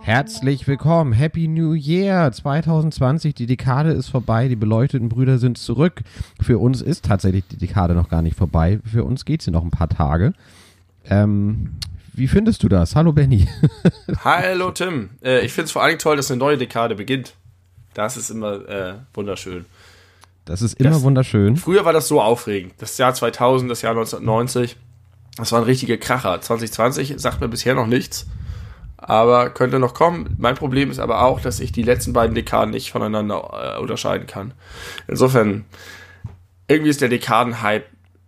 Herzlich willkommen, Happy New Year 2020. Die Dekade ist vorbei, die beleuchteten Brüder sind zurück. Für uns ist tatsächlich die Dekade noch gar nicht vorbei. Für uns geht sie noch ein paar Tage. Ähm, wie findest du das? Hallo Benny. Hallo Tim. Äh, ich finde es vor allem toll, dass eine neue Dekade beginnt. Das ist immer äh, wunderschön. Das ist immer das, wunderschön. Früher war das so aufregend. Das Jahr 2000, das Jahr 1990, das war ein richtiger Kracher. 2020 sagt mir bisher noch nichts aber könnte noch kommen. Mein Problem ist aber auch, dass ich die letzten beiden Dekaden nicht voneinander äh, unterscheiden kann. Insofern, irgendwie ist der Dekadenhype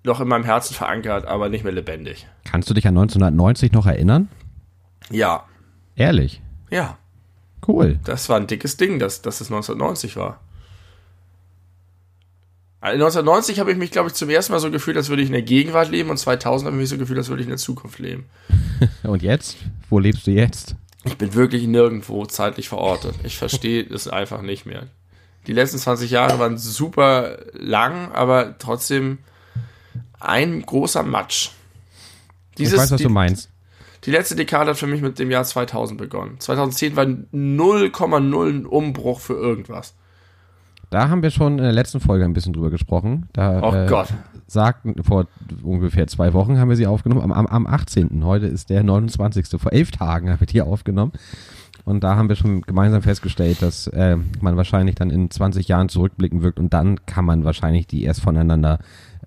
noch in meinem Herzen verankert, aber nicht mehr lebendig. Kannst du dich an 1990 noch erinnern? Ja. Ehrlich? Ja. Cool. Das war ein dickes Ding, dass, dass es 1990 war. 1990 also habe ich mich, glaube ich, zum ersten Mal so gefühlt, als würde ich in der Gegenwart leben und 2000 habe ich mich so gefühlt, als würde ich in der Zukunft leben. und jetzt? Wo lebst du jetzt? Ich bin wirklich nirgendwo zeitlich verortet. Ich verstehe es einfach nicht mehr. Die letzten 20 Jahre waren super lang, aber trotzdem ein großer Matsch. Dieses, ich weiß, was die, du meinst. Die letzte Dekade hat für mich mit dem Jahr 2000 begonnen. 2010 war 0,0 ein Umbruch für irgendwas. Da haben wir schon in der letzten Folge ein bisschen drüber gesprochen. Da, oh äh, Gott. Sagten, vor ungefähr zwei Wochen haben wir sie aufgenommen, am, am, am 18. Heute ist der 29. Vor elf Tagen haben wir die aufgenommen. Und da haben wir schon gemeinsam festgestellt, dass äh, man wahrscheinlich dann in 20 Jahren zurückblicken wird und dann kann man wahrscheinlich die erst voneinander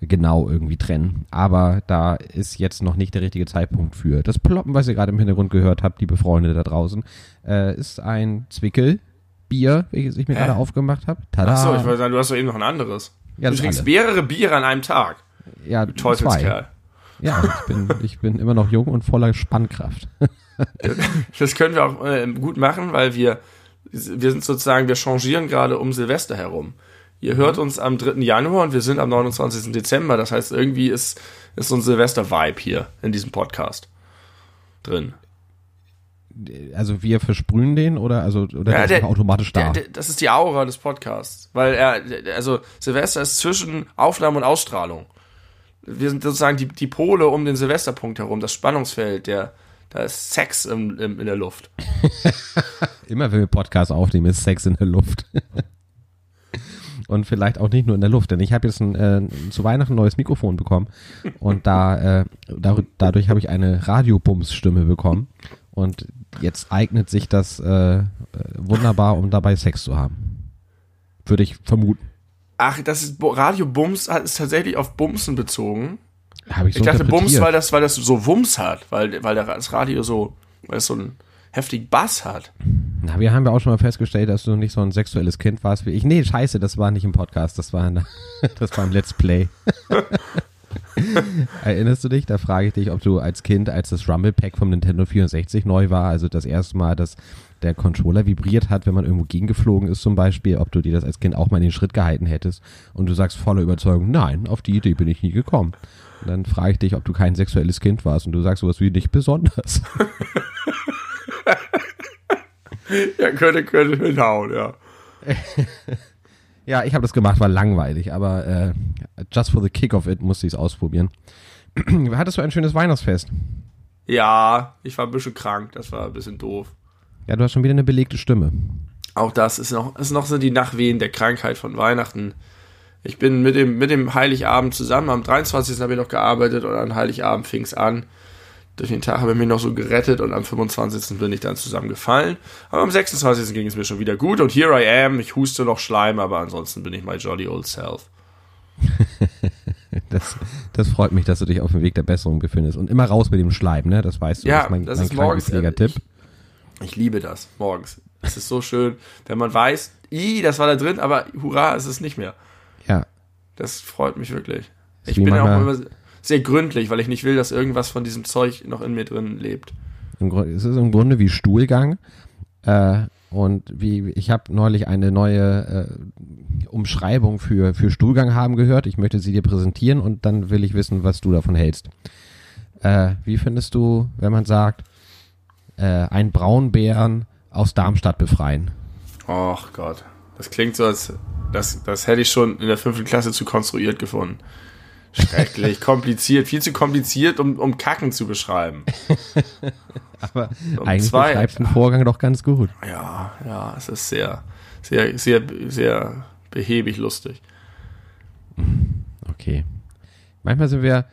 genau irgendwie trennen. Aber da ist jetzt noch nicht der richtige Zeitpunkt für. Das Ploppen, was ihr gerade im Hintergrund gehört habt, liebe Freunde da draußen, äh, ist ein Zwickel Bier, welches ich mir gerade aufgemacht habe. Achso, ich wollte sagen, du hast doch eben noch ein anderes. Ja, du trinkst alle. mehrere Biere an einem Tag. Ja, du Teufelskerl. Ja, ich bin, ich bin immer noch jung und voller Spannkraft. das können wir auch äh, gut machen, weil wir, wir sind sozusagen, wir changieren gerade um Silvester herum. Ihr hört uns am 3. Januar und wir sind am 29. Dezember. Das heißt, irgendwie ist, ist so ein Silvester-Vibe hier in diesem Podcast drin also wir versprühen den oder also oder ja, der, automatisch da? Der, der, das ist die Aura des Podcasts, weil er also Silvester ist zwischen Aufnahme und Ausstrahlung. Wir sind sozusagen die, die Pole um den Silvesterpunkt herum, das Spannungsfeld, der da ist Sex im, im, in der Luft. Immer wenn wir Podcasts aufnehmen, ist Sex in der Luft. und vielleicht auch nicht nur in der Luft, denn ich habe jetzt ein, äh, zu Weihnachten ein neues Mikrofon bekommen und da, äh, da dadurch habe ich eine Radiobums-Stimme bekommen und jetzt eignet sich das äh, wunderbar, um dabei Sex zu haben. Würde ich vermuten. Ach, das ist Radio Bums ist tatsächlich auf Bumsen bezogen. Habe ich so Ich dachte Bums, weil das, weil das so Wumms hat, weil, weil das Radio so, weil es so einen heftigen Bass hat. Na, wir haben ja auch schon mal festgestellt, dass du nicht so ein sexuelles Kind warst wie ich. Nee, scheiße, das war nicht im Podcast, das war, in, das war im Let's Play. Erinnerst du dich? Da frage ich dich, ob du als Kind, als das Rumble Pack vom Nintendo 64 neu war, also das erste Mal, dass der Controller vibriert hat, wenn man irgendwo gegengeflogen ist zum Beispiel, ob du dir das als Kind auch mal in den Schritt gehalten hättest und du sagst voller Überzeugung, nein, auf die Idee bin ich nie gekommen. Und dann frage ich dich, ob du kein sexuelles Kind warst und du sagst sowas wie nicht besonders. ja, könnte, könnte hinhauen, ja. Ja, ich habe das gemacht, war langweilig, aber äh, just for the kick of it musste ich es ausprobieren. Hattest du ein schönes Weihnachtsfest? Ja, ich war ein bisschen krank, das war ein bisschen doof. Ja, du hast schon wieder eine belegte Stimme. Auch das ist noch, ist noch so die Nachwehen der Krankheit von Weihnachten. Ich bin mit dem, mit dem Heiligabend zusammen, am 23. habe ich noch gearbeitet und an Heiligabend fing es an durch den Tag habe ich mich noch so gerettet und am 25. bin ich dann zusammengefallen. Aber am 26. ging es mir schon wieder gut und here I am. Ich huste noch Schleim, aber ansonsten bin ich my jolly old self. das, das freut mich, dass du dich auf dem Weg der Besserung befindest. Und immer raus mit dem Schleim, ne? Das weißt du. Ja, das ist mein, das mein ist morgens. Äh, Tipp. Ich, ich, liebe das morgens. Es ist so schön, wenn man weiß, i, das war da drin, aber hurra, es ist nicht mehr. Ja. Das freut mich wirklich. Ich bin ja auch immer sehr gründlich, weil ich nicht will, dass irgendwas von diesem Zeug noch in mir drin lebt. Es ist im Grunde wie Stuhlgang. Äh, und wie ich habe neulich eine neue äh, Umschreibung für, für Stuhlgang haben gehört. Ich möchte sie dir präsentieren und dann will ich wissen, was du davon hältst. Äh, wie findest du, wenn man sagt, äh, einen Braunbären aus Darmstadt befreien? Och Gott. Das klingt so, als das, das hätte ich schon in der fünften Klasse zu konstruiert gefunden. Schrecklich, kompliziert, viel zu kompliziert, um, um Kacken zu beschreiben. Aber um eigentlich zwei, beschreibst den Vorgang doch ganz gut. Ja, ja, es ist sehr, sehr, sehr, sehr behäbig lustig. Okay. Manchmal sind wir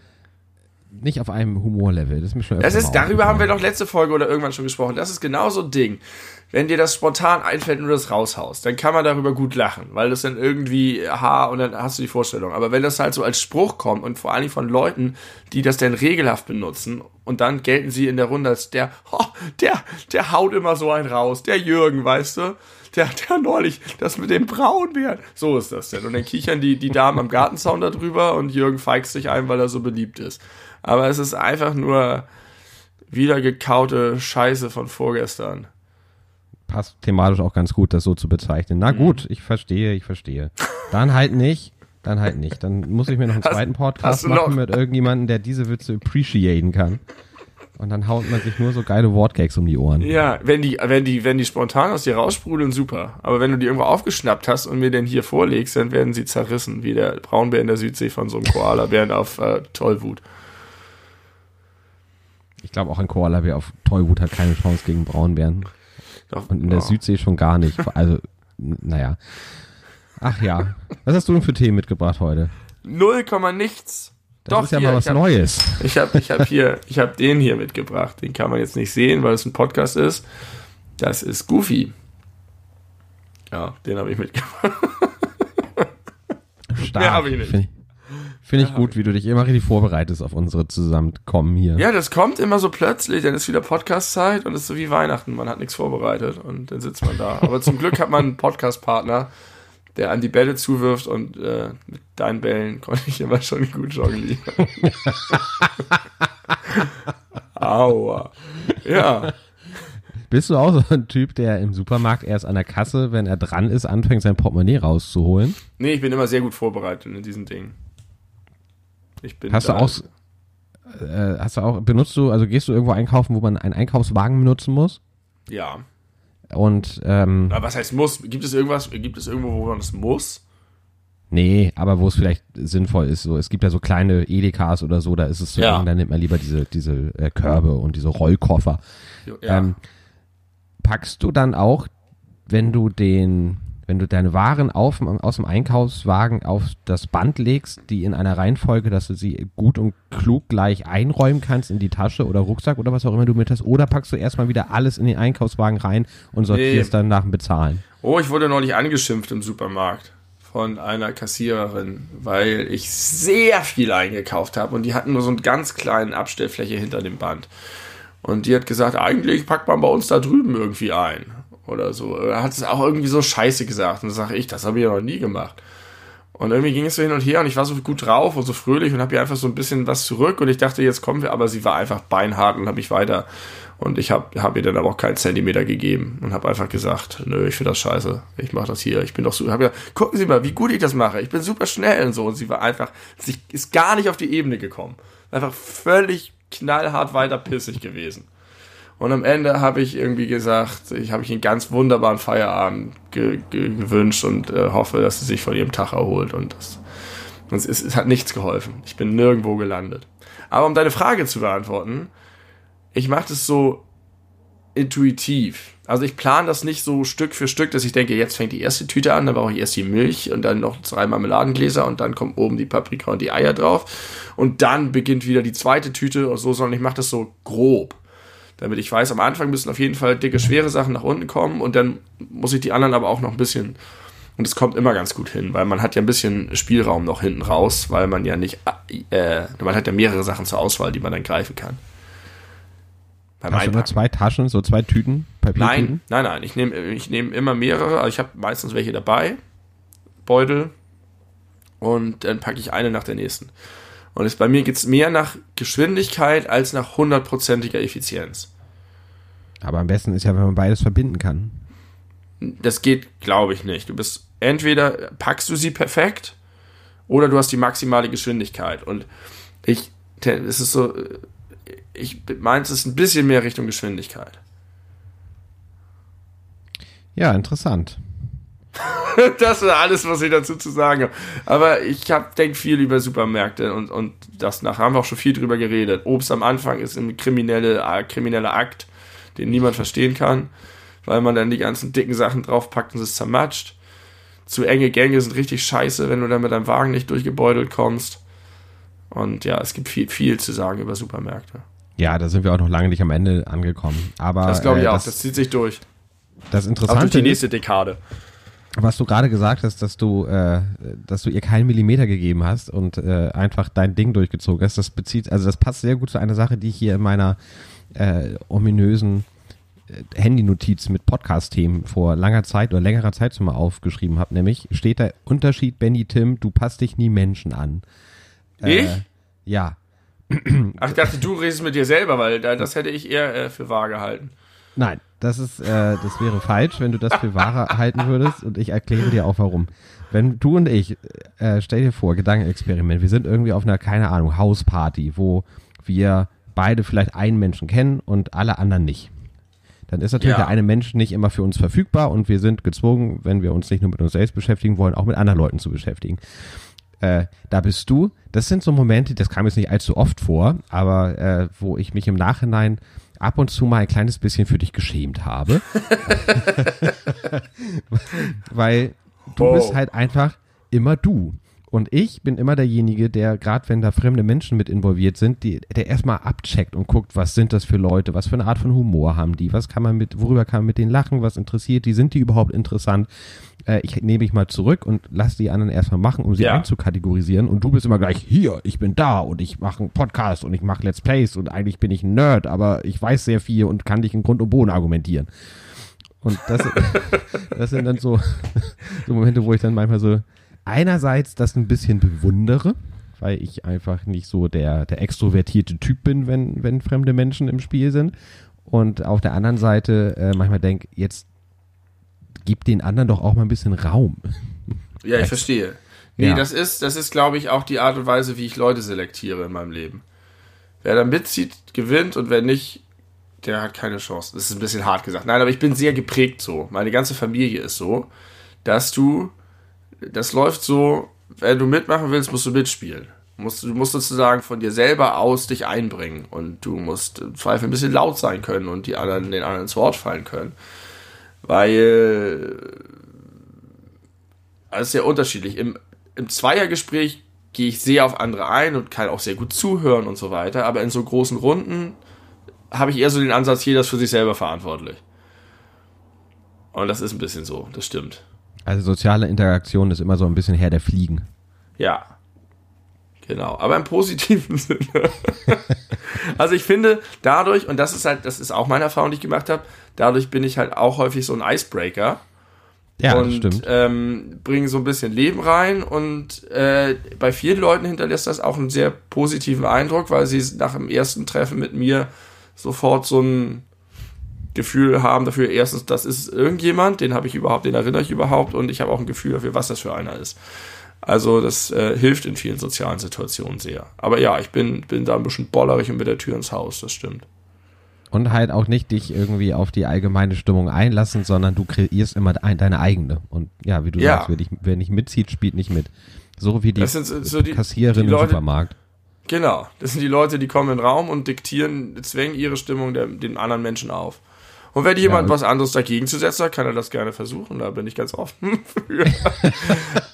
nicht auf einem Humorlevel. Das ist mir schon Das ist, darüber haben wir doch letzte Folge oder irgendwann schon gesprochen. Das ist genau so ein Ding. Wenn dir das spontan einfällt und du das raushaust, dann kann man darüber gut lachen, weil das dann irgendwie, ha, und dann hast du die Vorstellung. Aber wenn das halt so als Spruch kommt und vor allem von Leuten, die das dann regelhaft benutzen und dann gelten sie in der Runde als der, oh, der, der haut immer so einen raus, der Jürgen, weißt du? der, der neulich das mit dem Braunbären. So ist das denn. Und dann kichern die, die Damen am Gartenzaun darüber und Jürgen feigst sich ein, weil er so beliebt ist. Aber es ist einfach nur wieder gekaute Scheiße von vorgestern. Passt thematisch auch ganz gut, das so zu bezeichnen. Na mhm. gut, ich verstehe, ich verstehe. Dann halt nicht. Dann halt nicht. Dann muss ich mir noch einen zweiten Podcast machen mit irgendjemandem, der diese Witze appreciaten kann. Und dann haut man sich nur so geile Wortgags um die Ohren. Ja, wenn die, wenn die, wenn die spontan aus dir raussprudeln, super. Aber wenn du die irgendwo aufgeschnappt hast und mir den hier vorlegst, dann werden sie zerrissen, wie der Braunbär in der Südsee von so einem Koala-Bären auf äh, Tollwut. Ich glaube auch ein Koala-Bär auf Tollwut hat keine Chance gegen Braunbären. Doch, und in der oh. Südsee schon gar nicht. Also, naja. Ach ja. Was hast du denn für Themen mitgebracht heute? Null Komma nichts. Das Doch, ist ja hier, mal was hab, Neues. Ich habe ich hab hier, ich habe den hier mitgebracht. Den kann man jetzt nicht sehen, weil es ein Podcast ist. Das ist Goofy. Ja, den habe ich mitgebracht. Stark. Mehr habe ich nicht. Finde ich, ich gut, wie du dich immer richtig vorbereitest auf unsere Zusammenkommen hier. Ja, das kommt immer so plötzlich, dann ist wieder Podcast-Zeit und es ist so wie Weihnachten. Man hat nichts vorbereitet und dann sitzt man da. Aber zum Glück hat man einen Podcast-Partner, der an die Bälle zuwirft und äh, mit deinen Bällen konnte ich immer schon gut jonglieren. Aua. Ja. Bist du auch so ein Typ, der im Supermarkt erst an der Kasse, wenn er dran ist, anfängt, sein Portemonnaie rauszuholen? Nee, ich bin immer sehr gut vorbereitet in diesen Dingen. Ich bin hast du auch, äh, hast du auch, benutzt du, also gehst du irgendwo einkaufen, wo man einen Einkaufswagen benutzen muss? Ja. Und ähm, aber was heißt muss? Gibt es irgendwas? Gibt es irgendwo, wo man es muss? Nee, aber wo es vielleicht sinnvoll ist. So, es gibt ja so kleine Edekas oder so, da ist es so, ja. da nimmt man lieber diese diese äh, Körbe und diese Rollkoffer. Ja. Ähm, packst du dann auch, wenn du den wenn du deine Waren auf, aus dem Einkaufswagen auf das Band legst, die in einer Reihenfolge, dass du sie gut und klug gleich einräumen kannst in die Tasche oder Rucksack oder was auch immer du mit hast, oder packst du erstmal wieder alles in den Einkaufswagen rein und sortierst nee. dann nach dem Bezahlen? Oh, ich wurde neulich angeschimpft im Supermarkt von einer Kassiererin, weil ich sehr viel eingekauft habe und die hatten nur so einen ganz kleinen Abstellfläche hinter dem Band. Und die hat gesagt, eigentlich packt man bei uns da drüben irgendwie ein oder so. Er hat es auch irgendwie so scheiße gesagt. Und dann sage ich, das habe ich ja noch nie gemacht. Und irgendwie ging es so hin und her und ich war so gut drauf und so fröhlich und habe ihr einfach so ein bisschen was zurück und ich dachte, jetzt kommen wir, aber sie war einfach beinhart und habe mich weiter. Und ich habe hab ihr dann aber auch keinen Zentimeter gegeben und habe einfach gesagt, nö, ich finde das scheiße, ich mache das hier, ich bin doch so, habe ja, gucken Sie mal, wie gut ich das mache, ich bin super schnell und so. Und sie war einfach, sie ist gar nicht auf die Ebene gekommen. Einfach völlig knallhart weiter pissig gewesen. Und am Ende habe ich irgendwie gesagt, ich habe ich einen ganz wunderbaren Feierabend ge ge gewünscht und äh, hoffe, dass sie sich von ihrem Tag erholt. Und das, das ist, es hat nichts geholfen. Ich bin nirgendwo gelandet. Aber um deine Frage zu beantworten, ich mache das so intuitiv. Also ich plane das nicht so Stück für Stück, dass ich denke, jetzt fängt die erste Tüte an, dann brauche ich erst die Milch und dann noch zwei Marmeladengläser und dann kommt oben die Paprika und die Eier drauf und dann beginnt wieder die zweite Tüte und so, sondern ich mache das so grob damit ich weiß, am Anfang müssen auf jeden Fall dicke, schwere Sachen nach unten kommen und dann muss ich die anderen aber auch noch ein bisschen. Und es kommt immer ganz gut hin, weil man hat ja ein bisschen Spielraum noch hinten raus, weil man ja nicht, äh, man hat ja mehrere Sachen zur Auswahl, die man dann greifen kann. Beim Hast du nur zwei Taschen, so zwei Tüten? Papiertüten? Nein, nein, nein. Ich nehme ich nehm immer mehrere. Also ich habe meistens welche dabei. Beutel. Und dann packe ich eine nach der nächsten. Und es, bei mir geht es mehr nach Geschwindigkeit als nach hundertprozentiger Effizienz. Aber am besten ist ja, wenn man beides verbinden kann. Das geht, glaube ich, nicht. Du bist entweder packst du sie perfekt oder du hast die maximale Geschwindigkeit. Und ich, es ist so, ich meins ist ein bisschen mehr Richtung Geschwindigkeit. Ja, interessant. das ist alles, was ich dazu zu sagen habe. Aber ich denke viel über Supermärkte und, und das nach haben wir auch schon viel drüber geredet. Obst am Anfang ist ein kriminelle, äh, krimineller Akt, den niemand verstehen kann, weil man dann die ganzen dicken Sachen draufpackt und es zermatscht. Zu enge Gänge sind richtig scheiße, wenn du dann mit deinem Wagen nicht durchgebeutelt kommst. Und ja, es gibt viel, viel zu sagen über Supermärkte. Ja, da sind wir auch noch lange nicht am Ende angekommen. Aber das glaube ich äh, auch. Das, das, zieht sich durch. Das Interessante auch durch die nächste Dekade. Was du gerade gesagt hast, dass du, äh, dass du ihr keinen Millimeter gegeben hast und äh, einfach dein Ding durchgezogen hast, das bezieht, also das passt sehr gut zu einer Sache, die ich hier in meiner äh, ominösen äh, Handynotiz mit Podcast-Themen vor langer Zeit oder längerer Zeit schon mal aufgeschrieben habe, nämlich steht der Unterschied, Benny Tim, du passt dich nie Menschen an. Äh, ich? Ja. Ach, ich dachte, du redest mit dir selber, weil das hätte ich eher äh, für wahr gehalten. Nein, das ist, äh, das wäre falsch, wenn du das für wahr halten würdest und ich erkläre dir auch warum. Wenn du und ich, äh, stell dir vor, Gedankenexperiment, wir sind irgendwie auf einer, keine Ahnung, Hausparty, wo wir beide vielleicht einen Menschen kennen und alle anderen nicht. Dann ist natürlich ja. der eine Mensch nicht immer für uns verfügbar und wir sind gezwungen, wenn wir uns nicht nur mit uns selbst beschäftigen wollen, auch mit anderen Leuten zu beschäftigen äh, da bist du. Das sind so Momente, das kam jetzt nicht allzu oft vor, aber äh, wo ich mich im Nachhinein ab und zu mal ein kleines bisschen für dich geschämt habe. Weil du oh. bist halt einfach immer du. Und ich bin immer derjenige, der, gerade wenn da fremde Menschen mit involviert sind, die, der erstmal abcheckt und guckt, was sind das für Leute, was für eine Art von Humor haben die, was kann man mit, worüber kann man mit denen lachen, was interessiert die, sind die überhaupt interessant? Äh, ich nehme mich mal zurück und lass die anderen erstmal machen, um sie ja. einzukategorisieren. Und du bist immer gleich hier, ich bin da und ich mache einen Podcast und ich mache Let's Plays und eigentlich bin ich ein Nerd, aber ich weiß sehr viel und kann dich in Grund und Boden argumentieren. Und das, das sind dann so, so Momente, wo ich dann manchmal so, einerseits das ein bisschen bewundere, weil ich einfach nicht so der, der extrovertierte Typ bin, wenn, wenn fremde Menschen im Spiel sind. Und auf der anderen Seite äh, manchmal denke, jetzt gib den anderen doch auch mal ein bisschen Raum. Ja, ich verstehe. Nee, ja. das ist, das ist, glaube ich, auch die Art und Weise, wie ich Leute selektiere in meinem Leben. Wer da mitzieht, gewinnt und wer nicht, der hat keine Chance. Das ist ein bisschen hart gesagt. Nein, aber ich bin sehr geprägt so. Meine ganze Familie ist so, dass du das läuft so, wenn du mitmachen willst, musst du mitspielen. Du musst, sozusagen von dir selber aus dich einbringen und du musst im Zweifel ein bisschen laut sein können und die anderen, den anderen ins Wort fallen können. Weil, ist sehr unterschiedlich. Im, im Zweiergespräch gehe ich sehr auf andere ein und kann auch sehr gut zuhören und so weiter, aber in so großen Runden habe ich eher so den Ansatz, jeder ist für sich selber verantwortlich. Und das ist ein bisschen so, das stimmt. Also soziale Interaktion ist immer so ein bisschen her der Fliegen. Ja. Genau, aber im positiven Sinne. also ich finde, dadurch, und das ist halt, das ist auch meine Erfahrung, die ich gemacht habe, dadurch bin ich halt auch häufig so ein Icebreaker. Ja, und, das stimmt. Ähm, bringe so ein bisschen Leben rein und äh, bei vielen Leuten hinterlässt das auch einen sehr positiven Eindruck, weil sie nach dem ersten Treffen mit mir sofort so ein Gefühl haben dafür, erstens, das ist irgendjemand, den habe ich überhaupt, den erinnere ich überhaupt und ich habe auch ein Gefühl dafür, was das für einer ist. Also das äh, hilft in vielen sozialen Situationen sehr. Aber ja, ich bin, bin da ein bisschen bollerig und mit der Tür ins Haus, das stimmt. Und halt auch nicht dich irgendwie auf die allgemeine Stimmung einlassen, sondern du kreierst immer deine eigene. Und ja, wie du ja. sagst, wer, dich, wer nicht mitzieht, spielt nicht mit. So wie die, so die Kassiererin die Leute, im Supermarkt. Genau, das sind die Leute, die kommen in den Raum und diktieren, zwängen ihre Stimmung der, den anderen Menschen auf. Und wenn jemand ja, was anderes dagegen zu setzen hat, kann er das gerne versuchen. Da bin ich ganz offen für.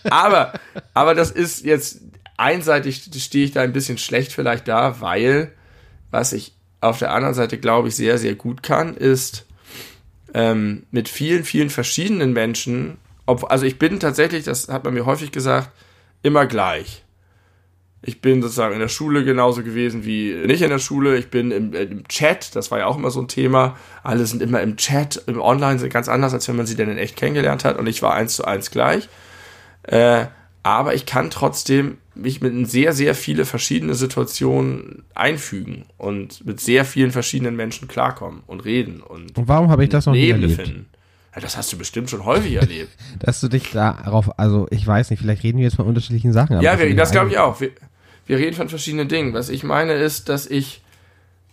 aber, aber das ist jetzt einseitig, stehe ich da ein bisschen schlecht vielleicht da, weil was ich auf der anderen Seite, glaube ich, sehr, sehr gut kann, ist ähm, mit vielen, vielen verschiedenen Menschen, ob, also ich bin tatsächlich, das hat man mir häufig gesagt, immer gleich. Ich bin sozusagen in der Schule genauso gewesen wie nicht in der Schule. Ich bin im, äh, im, Chat, das war ja auch immer so ein Thema. Alle sind immer im Chat, im Online sind ganz anders, als wenn man sie denn in echt kennengelernt hat. Und ich war eins zu eins gleich. Äh, aber ich kann trotzdem mich mit sehr, sehr viele verschiedene Situationen einfügen und mit sehr vielen verschiedenen Menschen klarkommen und reden und, und warum habe ich das noch nie erlebt? Finden. Ja, das hast du bestimmt schon häufig erlebt. Dass du dich darauf, also ich weiß nicht, vielleicht reden wir jetzt von unterschiedlichen Sachen. ja, das glaube ich auch. Wir, wir reden von verschiedenen Dingen. Was ich meine ist, dass ich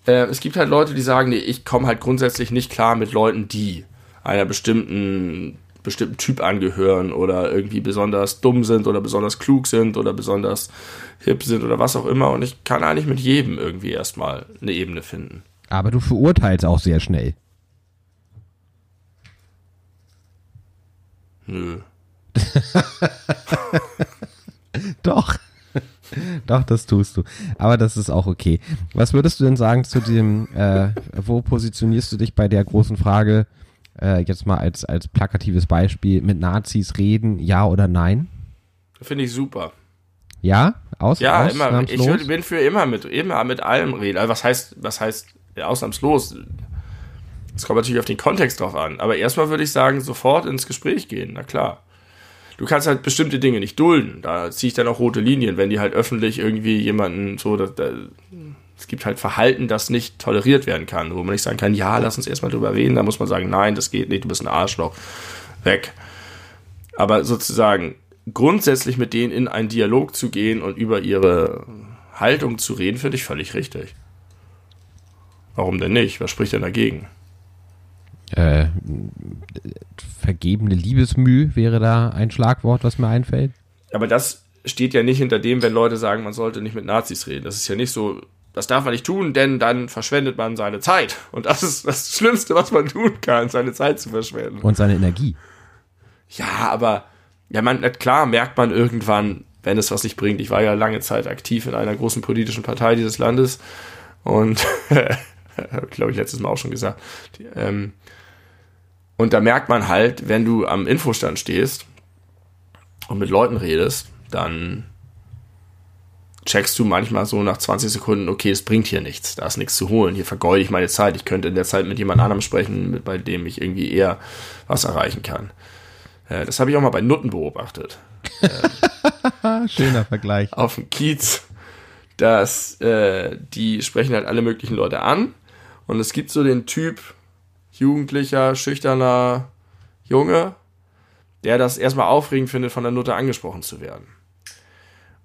äh, es gibt halt Leute, die sagen, nee, ich komme halt grundsätzlich nicht klar mit Leuten, die einer bestimmten bestimmten Typ angehören oder irgendwie besonders dumm sind oder besonders klug sind oder besonders hip sind oder was auch immer. Und ich kann eigentlich mit jedem irgendwie erstmal eine Ebene finden. Aber du verurteilst auch sehr schnell. Nö. Doch. Doch, das tust du. Aber das ist auch okay. Was würdest du denn sagen zu dem, äh, wo positionierst du dich bei der großen Frage, äh, jetzt mal als, als plakatives Beispiel, mit Nazis reden, ja oder nein? Finde ich super. Ja? Aus, ja, immer. Ich würd, bin für immer mit, immer mit allem reden. Also was heißt, was heißt ausnahmslos? Es kommt natürlich auf den Kontext drauf an. Aber erstmal würde ich sagen, sofort ins Gespräch gehen, na klar. Du kannst halt bestimmte Dinge nicht dulden. Da ziehe ich dann auch rote Linien, wenn die halt öffentlich irgendwie jemanden so, da, da, es gibt halt Verhalten, das nicht toleriert werden kann, wo man nicht sagen kann, ja, lass uns erstmal drüber reden, da muss man sagen, nein, das geht nicht, du bist ein Arschloch, weg. Aber sozusagen grundsätzlich mit denen in einen Dialog zu gehen und über ihre Haltung zu reden, finde ich völlig richtig. Warum denn nicht? Was spricht denn dagegen? Äh, vergebene Liebesmüh wäre da ein Schlagwort, was mir einfällt. Aber das steht ja nicht hinter dem, wenn Leute sagen, man sollte nicht mit Nazis reden. Das ist ja nicht so, das darf man nicht tun, denn dann verschwendet man seine Zeit. Und das ist das Schlimmste, was man tun kann, seine Zeit zu verschwenden. Und seine Energie. Ja, aber ja, man, klar merkt man irgendwann, wenn es was nicht bringt. Ich war ja lange Zeit aktiv in einer großen politischen Partei dieses Landes und glaube ich letztes Mal auch schon gesagt. Die, ähm, und da merkt man halt, wenn du am Infostand stehst und mit Leuten redest, dann checkst du manchmal so nach 20 Sekunden, okay, es bringt hier nichts, da ist nichts zu holen, hier vergeude ich meine Zeit, ich könnte in der Zeit mit jemand anderem sprechen, bei dem ich irgendwie eher was erreichen kann. Äh, das habe ich auch mal bei Nutten beobachtet. Schöner Vergleich. Auf dem Kiez, dass äh, die sprechen halt alle möglichen Leute an und es gibt so den Typ, jugendlicher, schüchterner Junge, der das erstmal aufregend findet, von der Nutte angesprochen zu werden.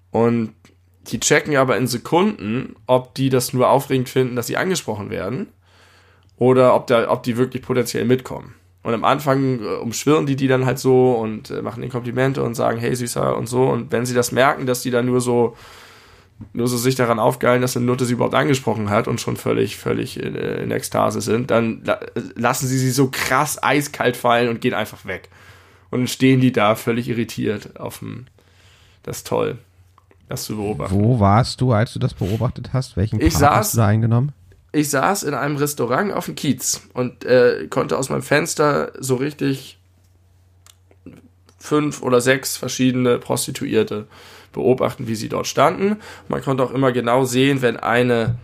Und die checken aber in Sekunden, ob die das nur aufregend finden, dass sie angesprochen werden oder ob, der, ob die wirklich potenziell mitkommen. Und am Anfang äh, umschwirren die die dann halt so und äh, machen den Komplimente und sagen, hey Süßer und so. Und wenn sie das merken, dass die dann nur so nur so sich daran aufgeilen, dass eine Nutte sie überhaupt angesprochen hat und schon völlig, völlig in, äh, in Ekstase sind, dann la lassen sie sie so krass eiskalt fallen und gehen einfach weg. Und dann stehen die da völlig irritiert auf dem. Das ist toll, das zu beobachten. Wo warst du, als du das beobachtet hast? Welchen ich Part saß, hast du da eingenommen? Ich saß in einem Restaurant auf dem Kiez und äh, konnte aus meinem Fenster so richtig fünf oder sechs verschiedene Prostituierte beobachten, wie sie dort standen. Man konnte auch immer genau sehen, wenn eine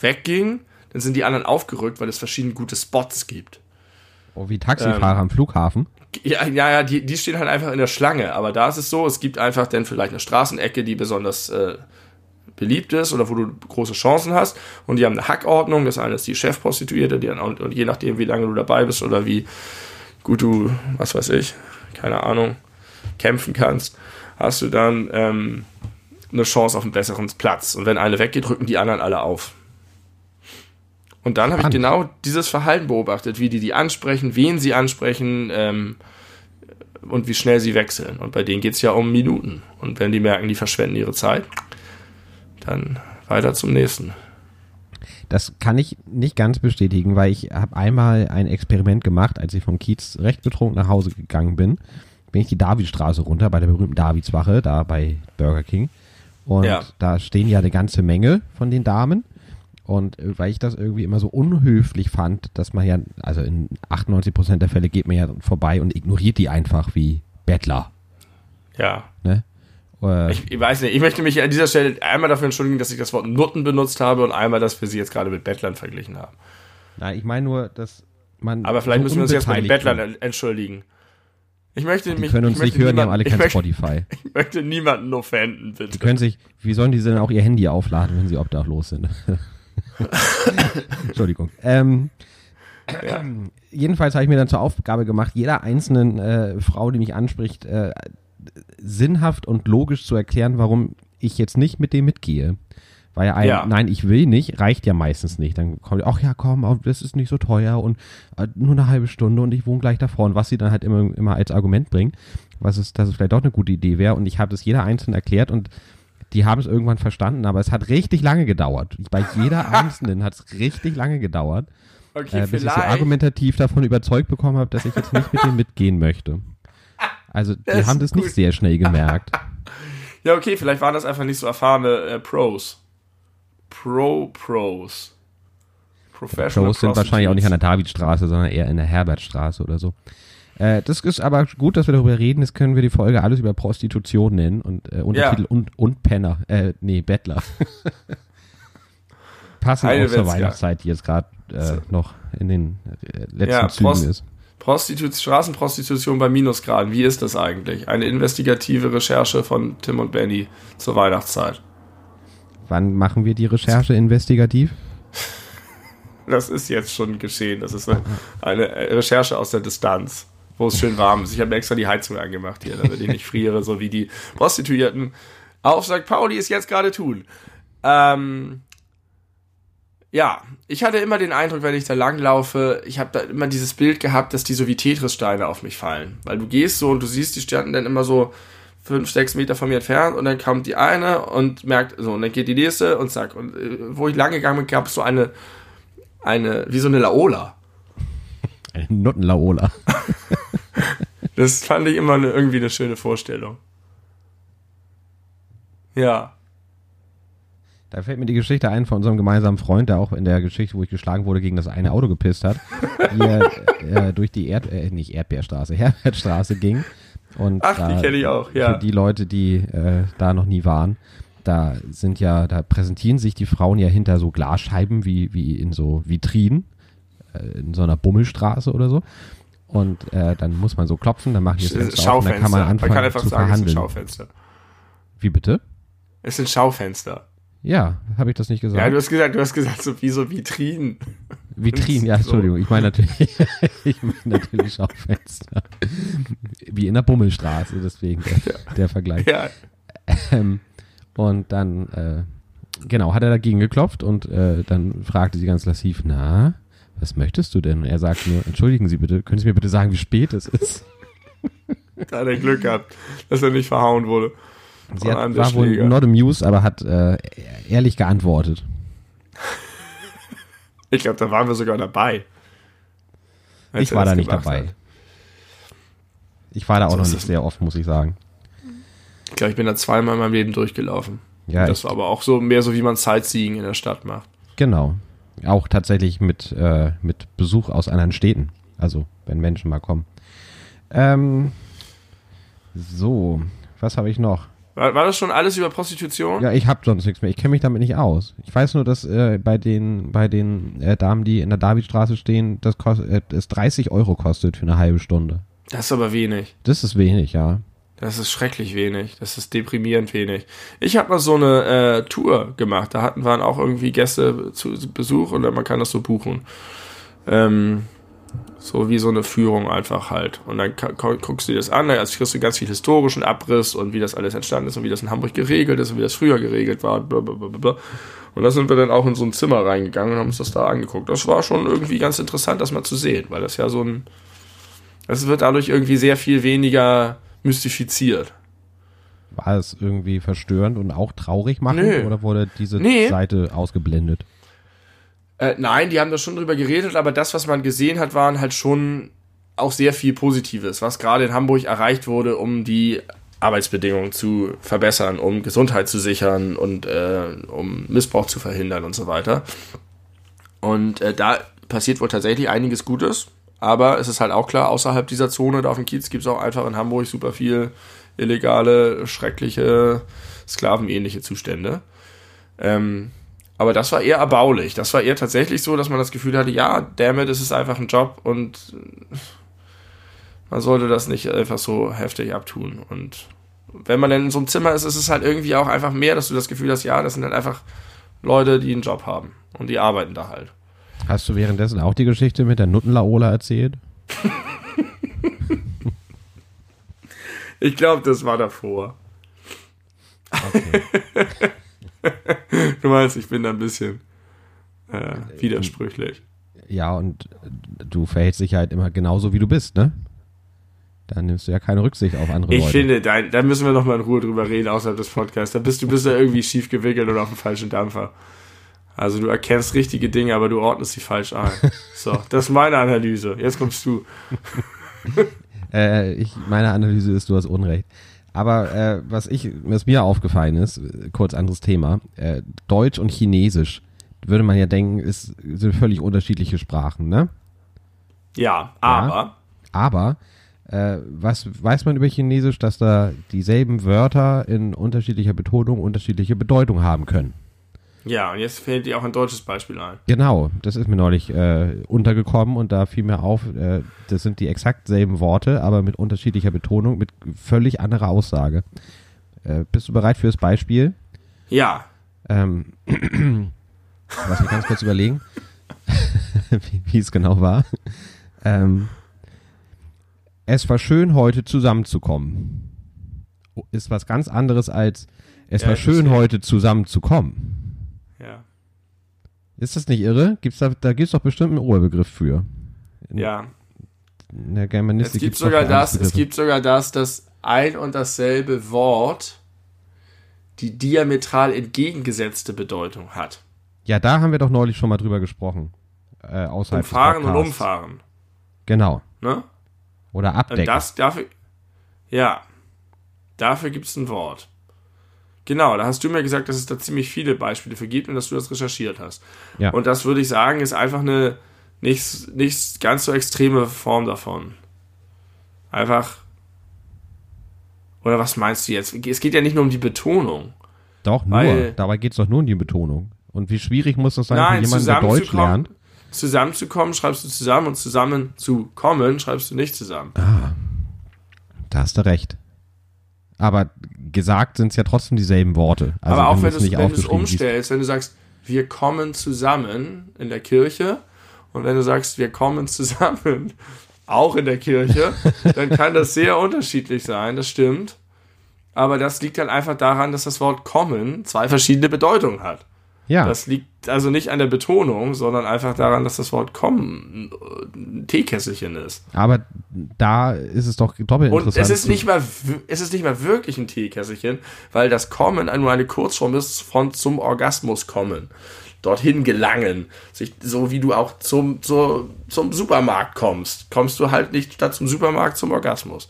wegging, dann sind die anderen aufgerückt, weil es verschiedene gute Spots gibt. Oh, wie Taxifahrer ähm, am Flughafen. Ja, ja, ja die, die stehen halt einfach in der Schlange. Aber da ist es so, es gibt einfach dann vielleicht eine Straßenecke, die besonders äh, beliebt ist oder wo du große Chancen hast. Und die haben eine Hackordnung. Das eine ist die Chefprostituierte, die dann, und, und je nachdem, wie lange du dabei bist oder wie gut du, was weiß ich, keine Ahnung, kämpfen kannst, hast du dann ähm, eine Chance auf einen besseren Platz. Und wenn eine weggeht, rücken die anderen alle auf. Und dann habe ich genau dieses Verhalten beobachtet, wie die die ansprechen, wen sie ansprechen ähm, und wie schnell sie wechseln. Und bei denen geht es ja um Minuten. Und wenn die merken, die verschwenden ihre Zeit, dann weiter zum nächsten. Das kann ich nicht ganz bestätigen, weil ich habe einmal ein Experiment gemacht, als ich vom Kiez recht betrunken nach Hause gegangen bin bin ich die Davidstraße runter bei der berühmten Davidswache, da bei Burger King. Und ja. da stehen ja eine ganze Menge von den Damen. Und äh, weil ich das irgendwie immer so unhöflich fand, dass man ja, also in 98 Prozent der Fälle geht man ja vorbei und ignoriert die einfach wie Bettler. Ja. Ne? Äh, ich, ich, weiß nicht, ich möchte mich an dieser Stelle einmal dafür entschuldigen, dass ich das Wort Nutten benutzt habe und einmal, dass wir sie jetzt gerade mit Bettlern verglichen haben. Nein, ich meine nur, dass man. Aber vielleicht so müssen wir uns jetzt mit den Bettlern entschuldigen. Ich möchte die mich. können uns nicht hören, die haben alle kein Spotify. Ich möchte niemanden offenden, bitte. Die können sich, wie sollen die denn auch ihr Handy aufladen, wenn sie obdachlos sind? Entschuldigung. Ähm, ja. Jedenfalls habe ich mir dann zur Aufgabe gemacht, jeder einzelnen äh, Frau, die mich anspricht, äh, sinnhaft und logisch zu erklären, warum ich jetzt nicht mit dem mitgehe. Weil ein Ja. Nein, ich will nicht, reicht ja meistens nicht. Dann kommt, ach ja, komm, das ist nicht so teuer und äh, nur eine halbe Stunde und ich wohne gleich davor. Und was sie dann halt immer, immer als Argument bringen, was es, dass es vielleicht doch eine gute Idee wäre. Und ich habe das jeder einzeln erklärt und die haben es irgendwann verstanden, aber es hat richtig lange gedauert. Bei jeder Einzelnen hat es richtig lange gedauert, Okay, äh, bis ich sie argumentativ davon überzeugt bekommen habe, dass ich jetzt nicht mit denen mitgehen möchte. Also die Das haben ist das nicht gut. sehr schnell gemerkt. Ja, okay, vielleicht waren das einfach nicht so erfahrene äh, Pros. Pro-Pros. Professional Shows sind wahrscheinlich auch nicht an der Davidstraße, sondern eher in der Herbertstraße oder so. Äh, das ist aber gut, dass wir darüber reden. Das können wir die Folge alles über Prostitution nennen und äh, Untertitel und, und Penner. Äh, nee, Bettler. Passend auch zur. Weihnachtszeit, die jetzt gerade äh, noch in den äh, letzten Ja, Zügen Prost- ist. Prostitu Straßenprostitution bei Minusgraden. Wie ist das eigentlich? Eine investigative Recherche von Tim und Benny zur Weihnachtszeit. Wann machen wir die Recherche investigativ? Das ist jetzt schon geschehen. Das ist eine, eine Recherche aus der Distanz, wo es schön warm ist. Ich habe extra die Heizung angemacht hier, damit ich nicht friere, so wie die Prostituierten auf St. Pauli es jetzt gerade tun. Ähm, ja, ich hatte immer den Eindruck, wenn ich da langlaufe, ich habe da immer dieses Bild gehabt, dass die so wie Tetris-Steine auf mich fallen. Weil du gehst so und du siehst, die standen dann immer so fünf, sechs Meter von mir entfernt und dann kommt die eine und merkt, so, und dann geht die nächste und zack. Und äh, wo ich lang gegangen bin, gab es so eine, eine, wie so eine Laola. Eine Nuttenlaola. Das fand ich immer eine, irgendwie eine schöne Vorstellung. Ja. Da fällt mir die Geschichte ein von unserem gemeinsamen Freund, der auch in der Geschichte, wo ich geschlagen wurde, gegen das eine Auto gepisst hat, er äh, durch die Erd äh, nicht Erdbeerstraße, Herbertstraße ging. Und Ach, da, die kenne ich auch, ja. Für die Leute, die äh, da noch nie waren, da sind ja, da präsentieren sich die Frauen ja hinter so Glasscheiben wie, wie in so Vitrinen, äh, in so einer Bummelstraße oder so. Und äh, dann muss man so klopfen, dann machen die das Fenster auf dann Schaufenster. kann man Man, anfangen kann einfach zu sagen, es sind verhandeln. Schaufenster. Wie bitte? Es sind Schaufenster. Ja, habe ich das nicht gesagt? Ja, du hast gesagt, du hast gesagt, so wie so Vitrinen. Vitrinen, ja. Entschuldigung, ich meine natürlich, ich meine natürlich Schaufenster. Wie in der Bummelstraße, deswegen der, der Vergleich. Ja. Ähm, und dann, äh, genau, hat er dagegen geklopft und äh, dann fragte sie ganz lassiv, na, was möchtest du denn? Und er sagte nur, entschuldigen Sie bitte, können Sie mir bitte sagen, wie spät es ist? Da hat er Glück gehabt, dass er nicht verhauen wurde. Sie hat, war wohl not amused, aber hat äh, ehrlich geantwortet. Ich glaube, da waren wir sogar dabei. Ich war da nicht dabei. hat. Ich war da auch So noch nicht sehr oft, muss ich sagen. Ich glaube, ich bin da zweimal in meinem Leben durchgelaufen. Ja, das war aber auch so mehr so, wie man Sightseeing in der Stadt macht. Genau. Auch tatsächlich mit, äh, mit Besuch aus anderen Städten. Also, wenn Menschen mal kommen. Ähm, so, was habe ich noch? War, war das schon alles über Prostitution? Ja, ich habe sonst nichts mehr. Ich kenne mich damit nicht aus. Ich weiß nur, dass äh, bei den, bei den äh, Damen, die in der Davidstraße stehen, das kostet, äh, es 30 Euro kostet für eine halbe Stunde. Das ist aber wenig. Das ist wenig, ja. Das ist schrecklich wenig. Das ist deprimierend wenig. Ich habe mal so eine äh, Tour gemacht. Da hatten waren auch irgendwie Gäste zu Besuch und man kann das so buchen. Ähm, so wie so eine Führung einfach halt. Und dann guckst du dir das an, also kriegst du ganz viel historischen Abriss und wie das alles entstanden ist und wie das in Hamburg geregelt ist und wie das früher geregelt war. Blablabla. Und da sind wir dann auch in so ein Zimmer reingegangen und haben uns das da angeguckt. Das war schon irgendwie ganz interessant, das mal zu sehen, weil das ja so ein. Es wird dadurch irgendwie sehr viel weniger mystifiziert. War es irgendwie verstörend und auch traurig machen? Nö. Oder wurde diese Nee. Seite ausgeblendet? Äh, nein, die haben da schon drüber geredet, aber das, was man gesehen hat, waren halt schon auch sehr viel Positives, was gerade in Hamburg erreicht wurde, um die Arbeitsbedingungen zu verbessern, um Gesundheit zu sichern und äh, um Missbrauch zu verhindern und so weiter. Und äh, da passiert wohl tatsächlich einiges Gutes, aber es ist halt auch klar, außerhalb dieser Zone, da auf dem Kiez, gibt es auch einfach in Hamburg super viel illegale, schreckliche, sklavenähnliche Zustände. Ähm, aber das war eher erbaulich. Das war eher tatsächlich so, dass man das Gefühl hatte, ja, damit ist es einfach ein Job und man sollte das nicht einfach so heftig abtun. Und wenn man dann in so einem Zimmer ist, ist es halt irgendwie auch einfach mehr, dass du das Gefühl hast, ja, das sind halt einfach Leute, die einen Job haben und die arbeiten da halt. Hast du währenddessen auch die Geschichte mit der Nuttenlaola erzählt? Ich glaube, das war davor. Okay. Du meinst, ich bin da ein bisschen äh, widersprüchlich. Ja, und du verhältst dich halt immer genauso, wie du bist, ne? Da nimmst du ja keine Rücksicht auf andere Ich Leute. finde, da, da müssen wir noch mal in Ruhe drüber reden, außerhalb des Podcasts. Da bist du bist ja irgendwie schief gewickelt oder auf dem falschen Dampfer. Also du erkennst richtige Dinge, aber du ordnest sie falsch ein. So, das ist meine Analyse. Jetzt kommst du. Äh, ich, meine Analyse ist, du hast Unrecht. Aber äh, was ich, was mir aufgefallen ist, kurz anderes Thema, äh, Deutsch und Chinesisch, würde man ja denken, ist, sind völlig unterschiedliche Sprachen, ne? Ja, aber Aber äh, was weiß man über Chinesisch, dass da dieselben Wörter in unterschiedlicher Betonung unterschiedliche Bedeutung haben können? Ja, und jetzt fällt dir auch ein deutsches Beispiel ein. Genau, das ist mir neulich äh, untergekommen und da fiel mir auf, äh, das sind die exakt selben Worte, aber mit unterschiedlicher Betonung, mit völlig anderer Aussage. Äh, bist du bereit für das Beispiel? Ja, Ähm, lass mich ganz kurz überlegen, wie, wie es genau war. Ähm, es war schön, heute zusammenzukommen. Ist was ganz anderes als es Ja, war schön, heute zusammenzukommen. Ist das nicht irre? Gibt's da da gibt es doch bestimmt einen Oberbegriff für. In, ja. In der Es Germanistik gibt gibt's doch sogar das, es gibt sogar das, dass ein und dasselbe Wort die diametral entgegengesetzte Bedeutung hat. Ja, da haben wir doch neulich schon mal drüber gesprochen. Äh, außerhalb Umfahren und umfahren. Genau. Ne? Oder abdecken. das dafür, ja, dafür gibt es ein Wort. Genau, da hast du mir gesagt, dass es da ziemlich viele Beispiele für gibt und dass du das recherchiert hast. Ja. Und das würde ich sagen, ist einfach eine nicht, nicht ganz so extreme Form davon. Einfach. Oder was meinst du jetzt? Es geht ja nicht nur um die Betonung. doch, nur. Dabei geht's doch nur um die Betonung. Und wie schwierig muss das sein Nein, für jemanden, der Deutsch zusammenzukommen, lernt? zusammenzukommen schreibst du zusammen und zusammen zu kommen schreibst du nicht zusammen. Da hast du recht. Aber gesagt sind es ja trotzdem dieselben Worte. Also Aber auch wenn du's du es wenn umstellst, wenn du sagst, wir kommen zusammen in der Kirche und wenn du sagst, wir kommen zusammen auch in der Kirche, dann kann das sehr unterschiedlich sein, das stimmt. Aber das liegt halt einfach daran, dass das Wort kommen zwei verschiedene Bedeutungen hat. Ja, Das liegt also nicht an der Betonung, sondern einfach daran, dass das Wort kommen äh, ein Teekesselchen ist. aber da ist es doch doppelt Und interessant. es ist zu- nicht mal, es ist nicht mal wirklich ein Teekesselchen, weil das Kommen nur eine Kurzform ist von zum Orgasmus kommen. Dorthin gelangen. Sich, so wie du auch zum, zur, zum Supermarkt kommst, kommst du halt nicht statt zum Supermarkt zum Orgasmus.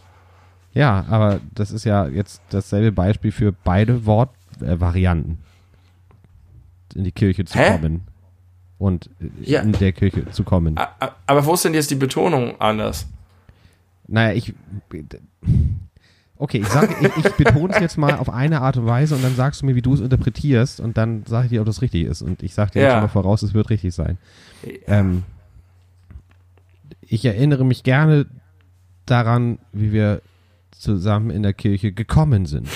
Ja, aber das ist ja jetzt dasselbe Beispiel für beide Wortvarianten. In die Kirche zu Hä? kommen. Und äh, Ja. in der Kirche zu kommen. Aber wo ist denn jetzt die Betonung anders? Naja, ich. Okay, ich sage, ich, ich betone es jetzt mal auf eine Art und Weise und dann sagst du mir, wie du es interpretierst und dann sage ich dir, ob das richtig ist. Und ich sage dir jetzt Ja. schon mal voraus, es wird richtig sein. Ähm, ich erinnere mich gerne daran, wie wir zusammen in der Kirche gekommen sind.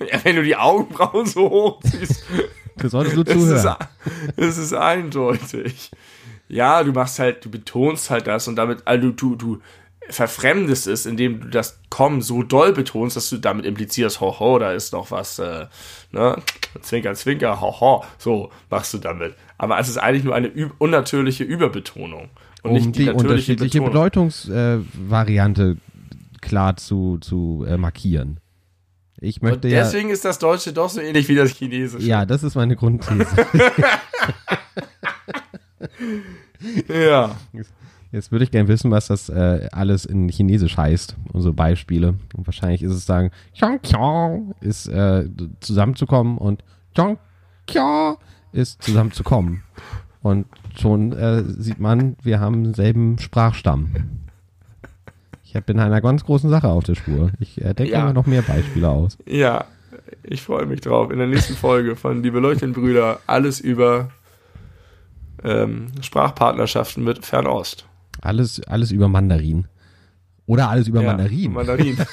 Ja, wenn du die Augenbrauen so hochziehst, Du solltest nur ist, zuhören. es ist eindeutig. Ja, du machst halt, du betonst halt das und damit, also du, du, verfremdest es, indem du das Kommen so doll betonst, dass du damit implizierst, hoho, da ist noch was, äh, ne, Zwinker, Zwinker, hoho, so machst du damit. Aber es ist eigentlich nur eine unnatürliche Überbetonung und Um nicht die, die natürliche unterschiedliche Betonung. Bedeutungsvariante äh, klar zu, zu äh, markieren. Ich Und möchte ja. deswegen ist das Deutsche doch so ähnlich wie das Chinesische. Ja, das ist meine Grundthese. ja. Jetzt würde ich gerne wissen, was das äh, alles in Chinesisch heißt, unsere Beispiele. Und wahrscheinlich ist es sagen, Chong Chong ist äh, zusammenzukommen und Chong Chong ist zusammenzukommen. Und schon äh, sieht man, wir haben denselben Sprachstamm. Ich bin in einer ganz großen Sache auf der Spur. Ich äh, denke Ja. mir noch mehr Beispiele aus. Ja, ich freue mich drauf. In der nächsten Folge von Die beleuchteten Brüder alles über ähm, Sprachpartnerschaften mit Fernost. Alles, alles über Mandarin. Oder alles über Ja, Mandarin. Mandarin.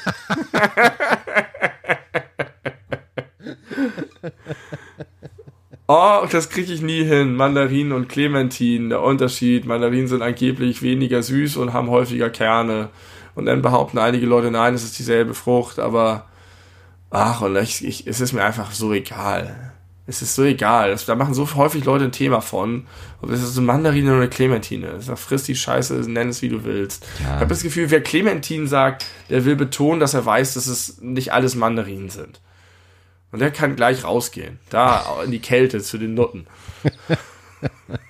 oh, das kriege ich nie hin. Mandarin und Clementin, der Unterschied. Mandarinen sind angeblich weniger süß und haben häufiger Kerne. Und dann behaupten einige Leute, nein, es ist dieselbe Frucht, aber ach, und ich, ich, es ist mir einfach so egal. Es ist so egal. Das, da machen so häufig Leute ein Thema von. Ob es ist eine Mandarine oder eine Clementine. Sag, friss die Scheiße, nenn es wie du willst. Ja. Ich habe das Gefühl, wer Clementine sagt, der will betonen, dass er weiß, dass es nicht alles Mandarinen sind. Und der kann gleich rausgehen. Da in die Kälte zu den Nutten.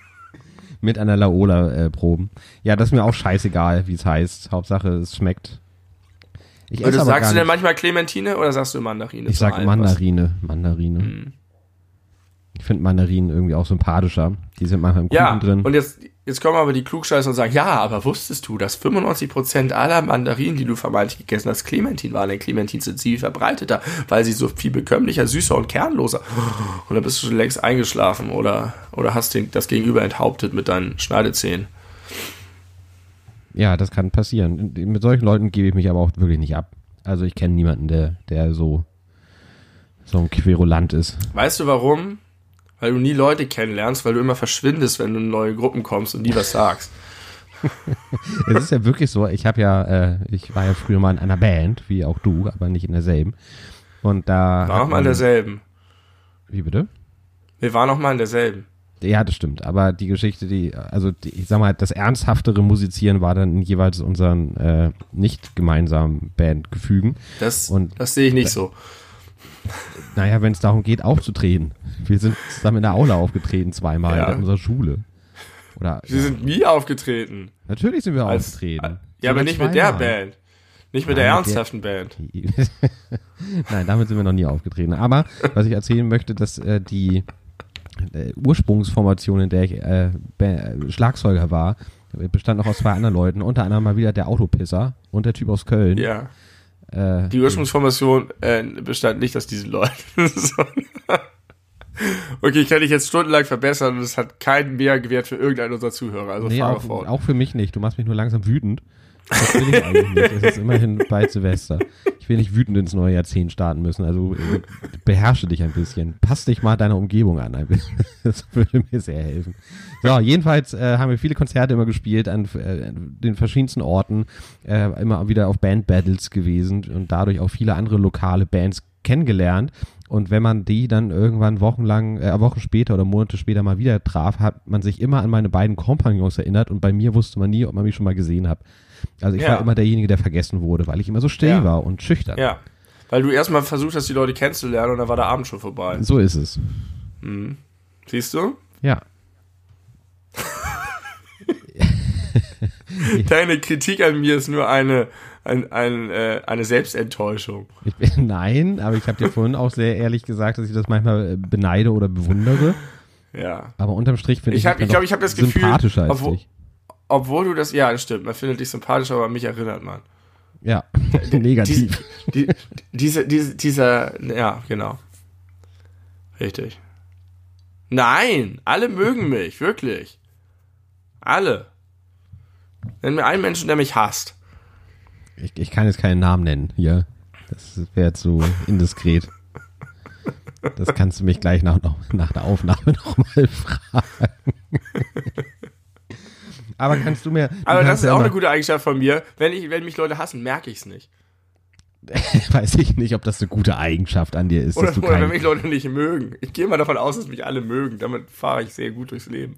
Mit einer Laola äh, proben. Ja, das ist mir auch scheißegal, wie es heißt. Hauptsache, es schmeckt. Ich esse sagst du denn manchmal Clementine oder sagst du Mandarine? Ich sag Mandarine. Mandarine. Hm. Ich finde Mandarinen irgendwie auch sympathischer. Die sind manchmal im was? Ja, Kuchen drin. und jetzt, jetzt kommen aber die Klugscheißer und sagen, ja, aber wusstest du, dass 95% aller Mandarinen, die du vermeintlich gegessen hast, Clementin waren? Denn Clementin sind viel verbreiteter, weil sie so viel bekömmlicher, süßer und kernloser. Und da bist du schon längst eingeschlafen oder, oder hast den, das Gegenüber enthauptet mit deinen Schneidezähnen. Ja, das kann passieren. Mit solchen Leuten gebe ich mich aber auch wirklich nicht ab. Also ich kenne niemanden, der, der so, so ein Querulant ist. Weißt du warum? Weil du nie Leute kennenlernst, weil du immer verschwindest, wenn du in neue Gruppen kommst und nie was sagst. Es ist ja wirklich so, ich habe ja, äh, ich war ja früher mal in einer Band, wie auch du, aber nicht in derselben. Und da. War auch mal in derselben. Wie bitte? Wir waren auch mal in derselben. Ja, das stimmt. Aber die Geschichte, die, also die, ich sag mal, das ernsthaftere Musizieren war dann in jeweils unseren äh, nicht gemeinsamen Bandgefügen. Das, Und- das sehe ich nicht so. Naja, wenn es darum geht, aufzutreten. Wir sind zusammen in der Aula aufgetreten zweimal Ja. in unserer Schule. Oder Wir sind nie aufgetreten. natürlich sind wir Als- aufgetreten. Ja, aber nicht mit der. Band. Nicht mit Nein, der mit der- ernsthaften Band. Nein, damit sind wir noch nie aufgetreten. Aber was ich erzählen möchte, dass äh, die äh, Ursprungsformation, in der ich äh, äh, Schlagzeuger war, bestand noch aus zwei anderen Leuten. Unter anderem mal wieder der Autopisser und der Typ aus Köln. Ja. Äh, Die Ursprungsformation äh, bestand nicht aus diesen Leuten. okay, ich kann dich jetzt stundenlang verbessern und es hat keinen Mehrwert für irgendeinen unserer Zuhörer. Also nee, fahre auch, fort. auch für mich nicht. Du machst mich nur langsam wütend. Das will ich eigentlich nicht. Es ist immerhin bald Silvester. Ich will nicht wütend ins neue Jahrzehnt starten müssen. Also äh, beherrsche dich ein bisschen. Pass dich mal deiner Umgebung an. ein bisschen. Das würde mir sehr helfen. So, jedenfalls äh, haben wir viele Konzerte immer gespielt an äh, den verschiedensten Orten. Äh, immer wieder auf Band-Battles gewesen und dadurch auch viele andere lokale Bands kennengelernt. Und wenn man die dann irgendwann wochenlang, äh, Wochen später oder Monate später mal wieder traf, hat man sich immer an meine beiden Kompagnons erinnert und bei mir wusste man nie, ob man mich schon mal gesehen hat. Also ich Ja. war immer derjenige, der vergessen wurde, weil ich immer so still Ja. war und schüchtern. Ja. Weil du erstmal versucht hast, die Leute kennenzulernen und dann war der Abend schon vorbei. So ist es. Siehst du? Ja. Deine Kritik an mir ist nur eine, ein, ein, äh, eine Selbstenttäuschung. Bin, nein, aber ich habe dir vorhin auch sehr ehrlich gesagt, dass ich das manchmal äh, beneide oder bewundere. Ja. Aber unterm Strich finde ich, Ich hab- ich glaub, ich hab das Gefühl, sympathischer als obwohl- dich. Obwohl du das, ja, das stimmt, man findet dich sympathisch, aber mich erinnert man. Ja, negativ. Die, diese, diese, dieser, ja, genau. Richtig. Nein, alle mögen mich, wirklich. Alle. Nenn mir einen Menschen, der mich hasst. Ich, ich kann jetzt keinen Namen nennen hier. Das wäre zu indiskret. Das kannst du mich gleich nach, nach der Aufnahme nochmal fragen. Aber kannst du mir. Aber das ist ja auch immer- eine gute Eigenschaft von mir. Wenn, ich, wenn mich Leute hassen, merke ich es nicht. Weiß ich nicht, ob das eine gute Eigenschaft an dir ist. Oder, oder wenn mich Leute nicht mögen. Ich gehe mal davon aus, dass mich alle mögen. Damit fahre ich sehr gut durchs Leben.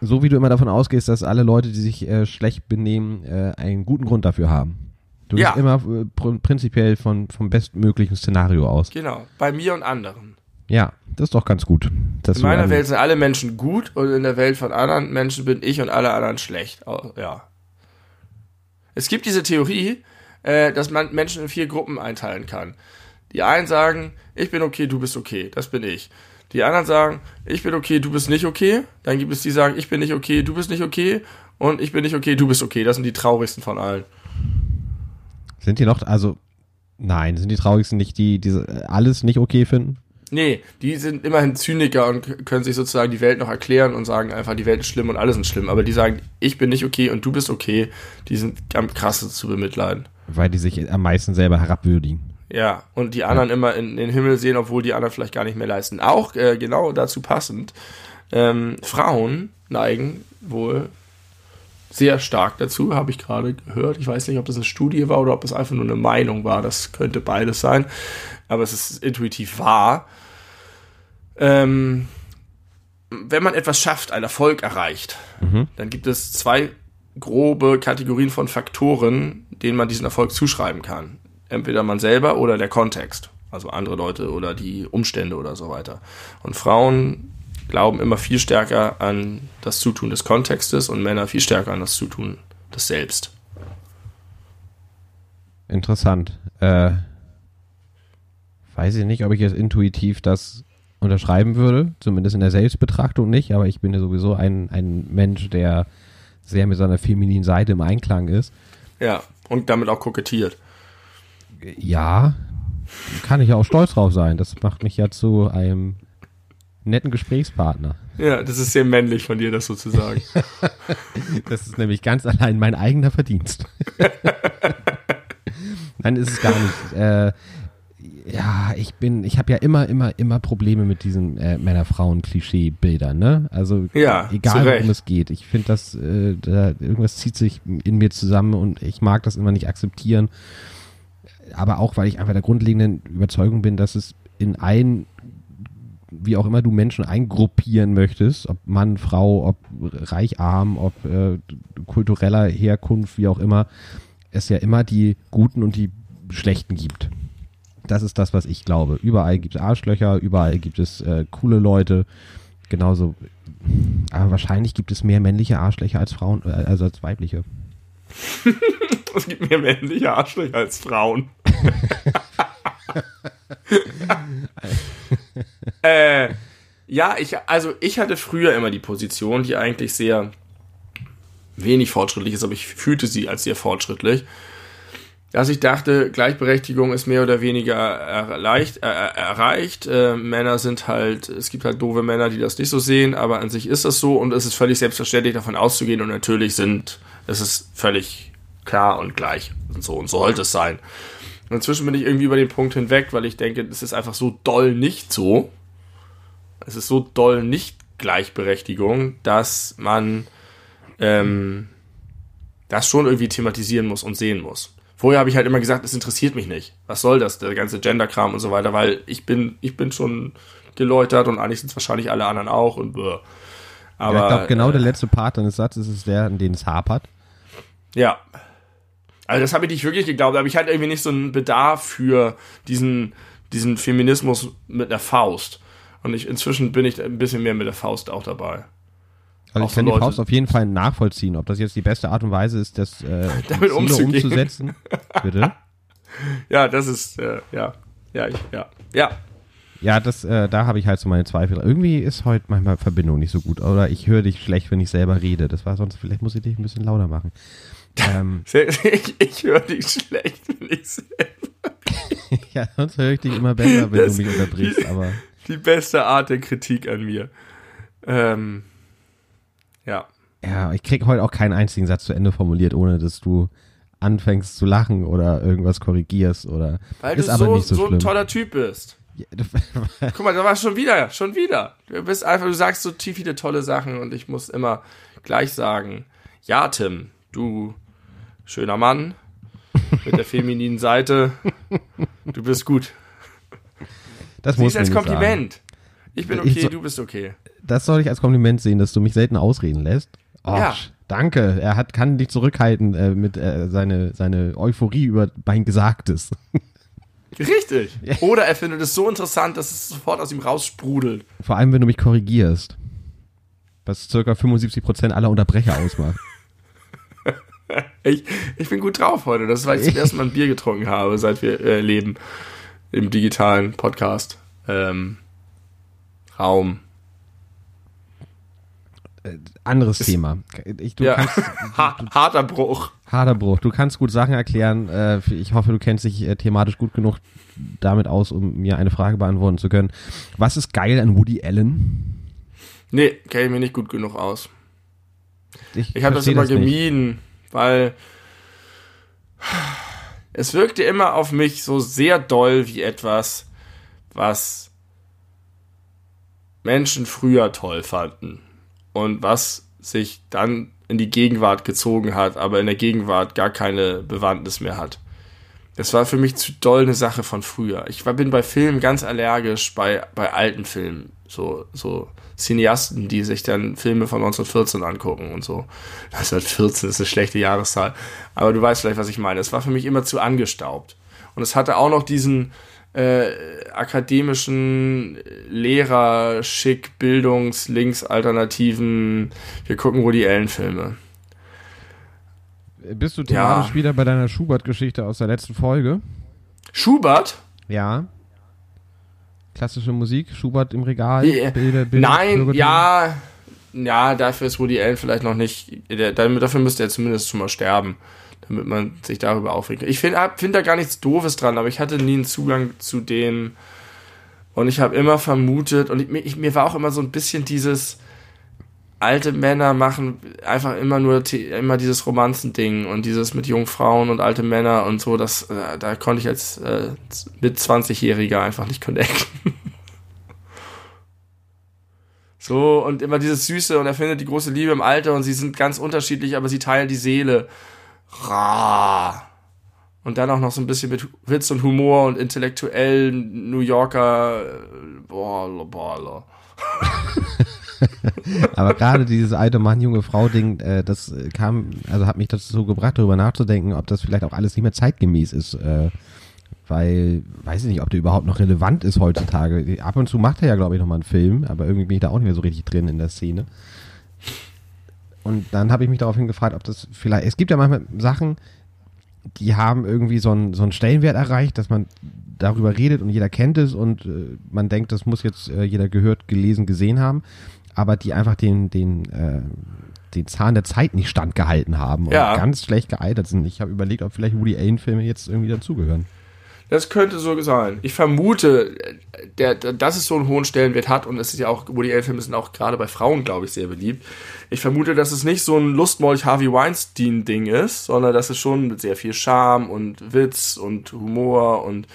so wie du immer davon ausgehst, dass alle Leute, die sich äh, schlecht benehmen, äh, einen guten Grund dafür haben. Du Ja. gehst immer äh, pr prinzipiell von, vom bestmöglichen Szenario aus. Genau. Bei mir und anderen. Ja, das ist doch ganz gut. In meiner Welt sind alle Menschen gut und in der Welt von anderen Menschen bin ich und alle anderen schlecht. Au- Ja. Es gibt diese Theorie, äh, dass man Menschen in vier Gruppen einteilen kann. Die einen sagen, ich bin okay, du bist okay, das bin ich. Die anderen sagen, ich bin okay, du bist nicht okay. Dann gibt es die, die sagen, ich bin nicht okay, du bist nicht okay. Und ich bin nicht okay, du bist okay. Das sind die traurigsten von allen. Sind die noch, also, nein, sind die traurigsten nicht die, die äh, alles nicht okay finden? Nee, die sind immerhin Zyniker und können sich sozusagen die Welt noch erklären und sagen einfach, die Welt ist schlimm und alle sind schlimm. Aber die sagen, ich bin nicht okay und du bist okay, die sind am krassesten zu bemitleiden. Weil die sich am meisten selber herabwürdigen. Ja, und die anderen immer in, in den Himmel sehen, obwohl die anderen vielleicht gar nicht mehr leisten. Auch äh, genau dazu passend, ähm, Frauen neigen wohl sehr stark dazu, habe ich gerade gehört. Ich weiß nicht, ob das eine Studie war oder ob es einfach nur eine Meinung war. Das könnte beides sein. Aber es ist intuitiv wahr. Ähm, wenn man etwas schafft, einen Erfolg erreicht, mhm. dann gibt es zwei grobe Kategorien von Faktoren, denen man diesen Erfolg zuschreiben kann. Entweder man selber oder der Kontext, also andere Leute oder die Umstände oder so weiter. Und Frauen glauben immer viel stärker an das Zutun des Kontextes und Männer viel stärker an das Zutun des Selbst. Interessant. Äh, weiß ich nicht, ob ich jetzt intuitiv das unterschreiben würde, zumindest in der Selbstbetrachtung nicht, aber ich bin ja sowieso ein, ein Mensch, der sehr mit seiner femininen Seite im Einklang ist. Ja, und damit auch kokettiert. Ja, kann ich ja auch stolz drauf sein. Das macht mich ja zu einem netten Gesprächspartner. Ja, das ist sehr männlich von dir, das sozusagen. das ist nämlich ganz allein mein eigener Verdienst. Nein, ist es gar nicht. Äh, ja, ich bin, ich habe ja immer, immer, immer Probleme mit diesen äh, Männer-Frauen-Klischee-Bildern, ne? Also ja, egal worum es geht. Ich finde das, äh, da, irgendwas zieht sich in mir zusammen und ich mag das immer nicht akzeptieren. Aber auch, weil ich einfach der grundlegenden Überzeugung bin, dass es in allen, wie auch immer du Menschen eingruppieren möchtest, ob Mann, Frau, ob reich, arm, ob äh, kultureller Herkunft, wie auch immer, es ja immer die Guten und die Schlechten gibt. Das ist das, was ich glaube. Überall gibt es Arschlöcher, überall gibt es äh, coole Leute. Genauso. Aber wahrscheinlich gibt es mehr männliche Arschlöcher als Frauen, äh, also als weibliche. es gibt mehr männliche Arschlöcher als Frauen. äh, ja, ich, also ich hatte früher immer die Position, die eigentlich sehr wenig fortschrittlich ist, aber ich fühlte sie als sehr fortschrittlich dass ich dachte, Gleichberechtigung ist mehr oder weniger erleicht, äh, erreicht. Äh, Männer sind halt, es gibt halt doofe Männer, die das nicht so sehen, aber an sich ist das so und es ist völlig selbstverständlich davon auszugehen und natürlich sind, es ist völlig klar und gleich und so und sollte es sein. Und inzwischen bin ich irgendwie über den Punkt hinweg, weil ich denke, es ist einfach so doll nicht so. Es ist so doll nicht Gleichberechtigung, dass man ähm, das schon irgendwie thematisieren muss und sehen muss. Vorher habe ich halt immer gesagt, es interessiert mich nicht. Was soll das, der ganze Gender-Kram und so weiter, weil ich bin, ich bin schon geläutert und eigentlich sind es wahrscheinlich alle anderen auch und bäh. Aber ja, ich glaube, genau äh, der letzte Part deines Satzes ist der, in dem es hapert. Ja. Also das habe ich nicht wirklich geglaubt, aber ich hatte irgendwie nicht so einen Bedarf für diesen, diesen Feminismus mit einer Faust. Und ich, inzwischen bin ich ein bisschen mehr mit der Faust auch dabei. Also ich kann die Faust auf jeden Fall nachvollziehen, ob das jetzt die beste Art und Weise ist, das äh, damit umzusetzen. Bitte? Ja, das ist äh, ja, ja, ich, ja, ja. Ja, das, äh, da habe ich halt so meine Zweifel. Irgendwie ist heute manchmal Verbindung nicht so gut. Oder ich höre dich schlecht, wenn ich selber rede. Das war sonst, vielleicht muss ich dich ein bisschen lauter machen. Ähm, ich ich höre dich schlecht, wenn ich selber. ja, sonst höre ich dich immer besser, wenn das, du mich unterbrichst. Aber die beste Art der Kritik an mir. Ähm, ja. Ja, ich krieg heute auch keinen einzigen Satz zu Ende formuliert, ohne dass du anfängst zu lachen oder irgendwas korrigierst oder. Weil ist du aber so, nicht so, so ein toller Typ bist. Ja, Guck mal, da war schon wieder, schon wieder. Du bist einfach, du sagst so tief viele tolle Sachen und ich muss immer gleich sagen, ja, Tim, du schöner Mann mit der femininen Seite, du bist gut. Das muss ich als Kompliment. Sagen. Ich bin okay, ich so, du bist okay das soll ich als Kompliment sehen, dass du mich selten ausreden lässt. Oh, ja. Danke. Er hat, kann dich zurückhalten äh, mit äh, seine, seine Euphorie über mein Gesagtes. Richtig. Oder er findet es so interessant, dass es sofort aus ihm raussprudelt. Vor allem, wenn du mich korrigierst. Was circa 75% aller Unterbrecher ausmacht. ich, ich bin gut drauf heute. Das ist, weil ich zum ersten Mal ein Bier getrunken habe, seit wir äh, leben. Im digitalen Podcast. Ähm, Raum. Äh, anderes ist, Thema. Ich, du ja. kannst, du, harter Bruch. Harter Bruch. Du kannst gut Sachen erklären. Äh, ich hoffe, du kennst dich äh, thematisch gut genug damit aus, um mir eine Frage beantworten zu können. Was ist geil an Woody Allen? Nee, kenne ich mir nicht gut genug aus. Ich, ich habe das immer das gemieden, weil es wirkte immer auf mich so sehr doll wie etwas, was Menschen früher toll fanden und was sich dann in die Gegenwart gezogen hat, aber in der Gegenwart gar keine Bewandtnis mehr hat. Das war für mich zu doll eine Sache von früher. Ich war, bin bei Filmen ganz allergisch, bei, bei alten Filmen. So, so Cineasten, die sich dann Filme von 1914 angucken und so. 1914 ist eine schlechte Jahreszahl. Aber du weißt vielleicht, was ich meine. Es war für mich immer zu angestaubt. Und es hatte auch noch diesen äh, akademischen Lehrer, Schick, Bildungs, Links, Alternativen. Wir gucken Woody Allen-Filme. Bist du thematisch ja. wieder bei deiner Schubert-Geschichte aus der letzten Folge? Schubert? Ja. Klassische Musik, Schubert im Regal, yeah. Bilder, Bilder, Nein, ja, ja, dafür ist Woody Allen vielleicht noch nicht, der, dafür müsste er zumindest schon mal sterben, damit man sich darüber aufregt. Ich finde find da gar nichts Doofes dran, aber ich hatte nie einen Zugang zu dem und ich habe immer vermutet und ich, ich, mir war auch immer so ein bisschen dieses, alte Männer machen einfach immer nur immer dieses Romanzending und dieses mit jungen Frauen und alte Männer und so, das äh, da konnte ich als äh, mit 20-Jähriger einfach nicht connecten. so und immer dieses Süße und er findet die große Liebe im Alter und sie sind ganz unterschiedlich, aber sie teilen die Seele. Ra. Und dann auch noch so ein bisschen mit Witz und Humor und intellektuellen New Yorker. Äh, boah, boah. Aber gerade dieses alte Mann, junge Frau-Ding, äh, das kam, also hat mich dazu gebracht, darüber nachzudenken, ob das vielleicht auch alles nicht mehr zeitgemäß ist. Äh, weil, weiß ich nicht, ob der überhaupt noch relevant ist heutzutage. Ab und zu macht er ja, glaube ich, nochmal einen Film, aber irgendwie bin ich da auch nicht mehr so richtig drin in der Szene. Und dann habe ich mich daraufhin gefragt, ob das vielleicht, es gibt ja manchmal Sachen, die haben irgendwie so einen, so einen Stellenwert erreicht, dass man darüber redet und jeder kennt es und äh, man denkt, das muss jetzt äh, jeder gehört, gelesen, gesehen haben aber die einfach den, den, äh, den Zahn der Zeit nicht standgehalten haben und ja. ganz schlecht gealtert sind. Ich habe überlegt, ob vielleicht Woody Allen-Filme jetzt irgendwie dazugehören. Das könnte so sein. Ich vermute, der, der, dass es so einen hohen Stellenwert hat und es ist ja auch, Woody Allen-Filme sind auch gerade bei Frauen, glaube ich, sehr beliebt. Ich vermute, dass es nicht so ein Lustmolch Harvey Weinstein-Ding ist, sondern dass es schon mit sehr viel Charme und Witz und Humor und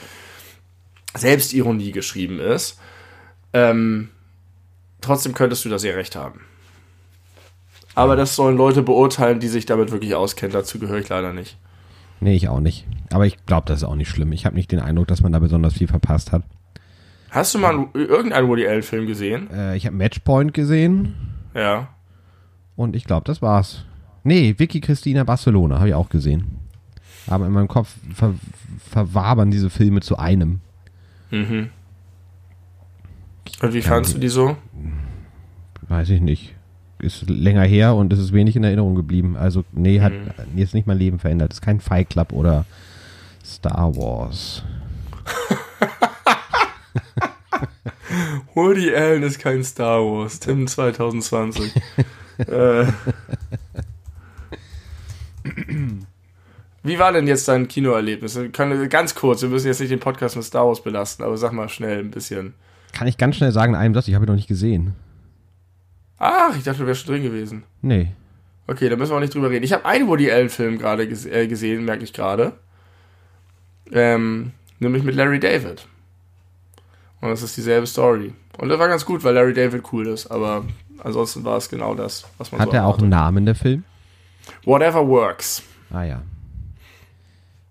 Selbstironie geschrieben ist. Ähm, trotzdem könntest du da sehr recht haben. Aber das sollen Leute beurteilen, die sich damit wirklich auskennen. Dazu gehöre ich leider nicht. Nee, ich auch nicht. Aber ich glaube, das ist auch nicht schlimm. Ich habe nicht den Eindruck, dass man da besonders viel verpasst hat. Hast du mal irgendeinen Woody Allen-Film gesehen? Äh, ich habe Matchpoint gesehen. Ja. Und ich glaube, das war's. Nee, Vicky Christina Barcelona habe ich auch gesehen. Aber in meinem Kopf ver verwabern diese Filme zu einem. Mhm. Und wie fandest du die so? Weiß ich nicht. Ist länger her und es ist wenig in Erinnerung geblieben. Also, nee, hat mhm. jetzt nicht mein Leben verändert. Es ist kein Fight Club oder Star Wars. Woody Allen ist kein Star Wars. Tim 2020. äh. Wie war denn jetzt dein Kinoerlebnis? Ganz kurz, wir müssen jetzt nicht den Podcast mit Star Wars belasten, aber sag mal schnell ein bisschen. Kann ich ganz schnell sagen in einem Satz, ich habe ihn noch nicht gesehen. Ach, ich dachte, du wärst schon drin gewesen. Nee. Okay, da müssen wir auch nicht drüber reden. Ich habe einen Woody Allen-Film gerade ges äh, gesehen, merke ich gerade. Ähm, nämlich mit Larry David. Und das ist dieselbe Story. Und das war ganz gut, weil Larry David cool ist, aber ansonsten war es genau das, was man Hat so er auch einen Namen, der Film? Whatever Works. Ah ja.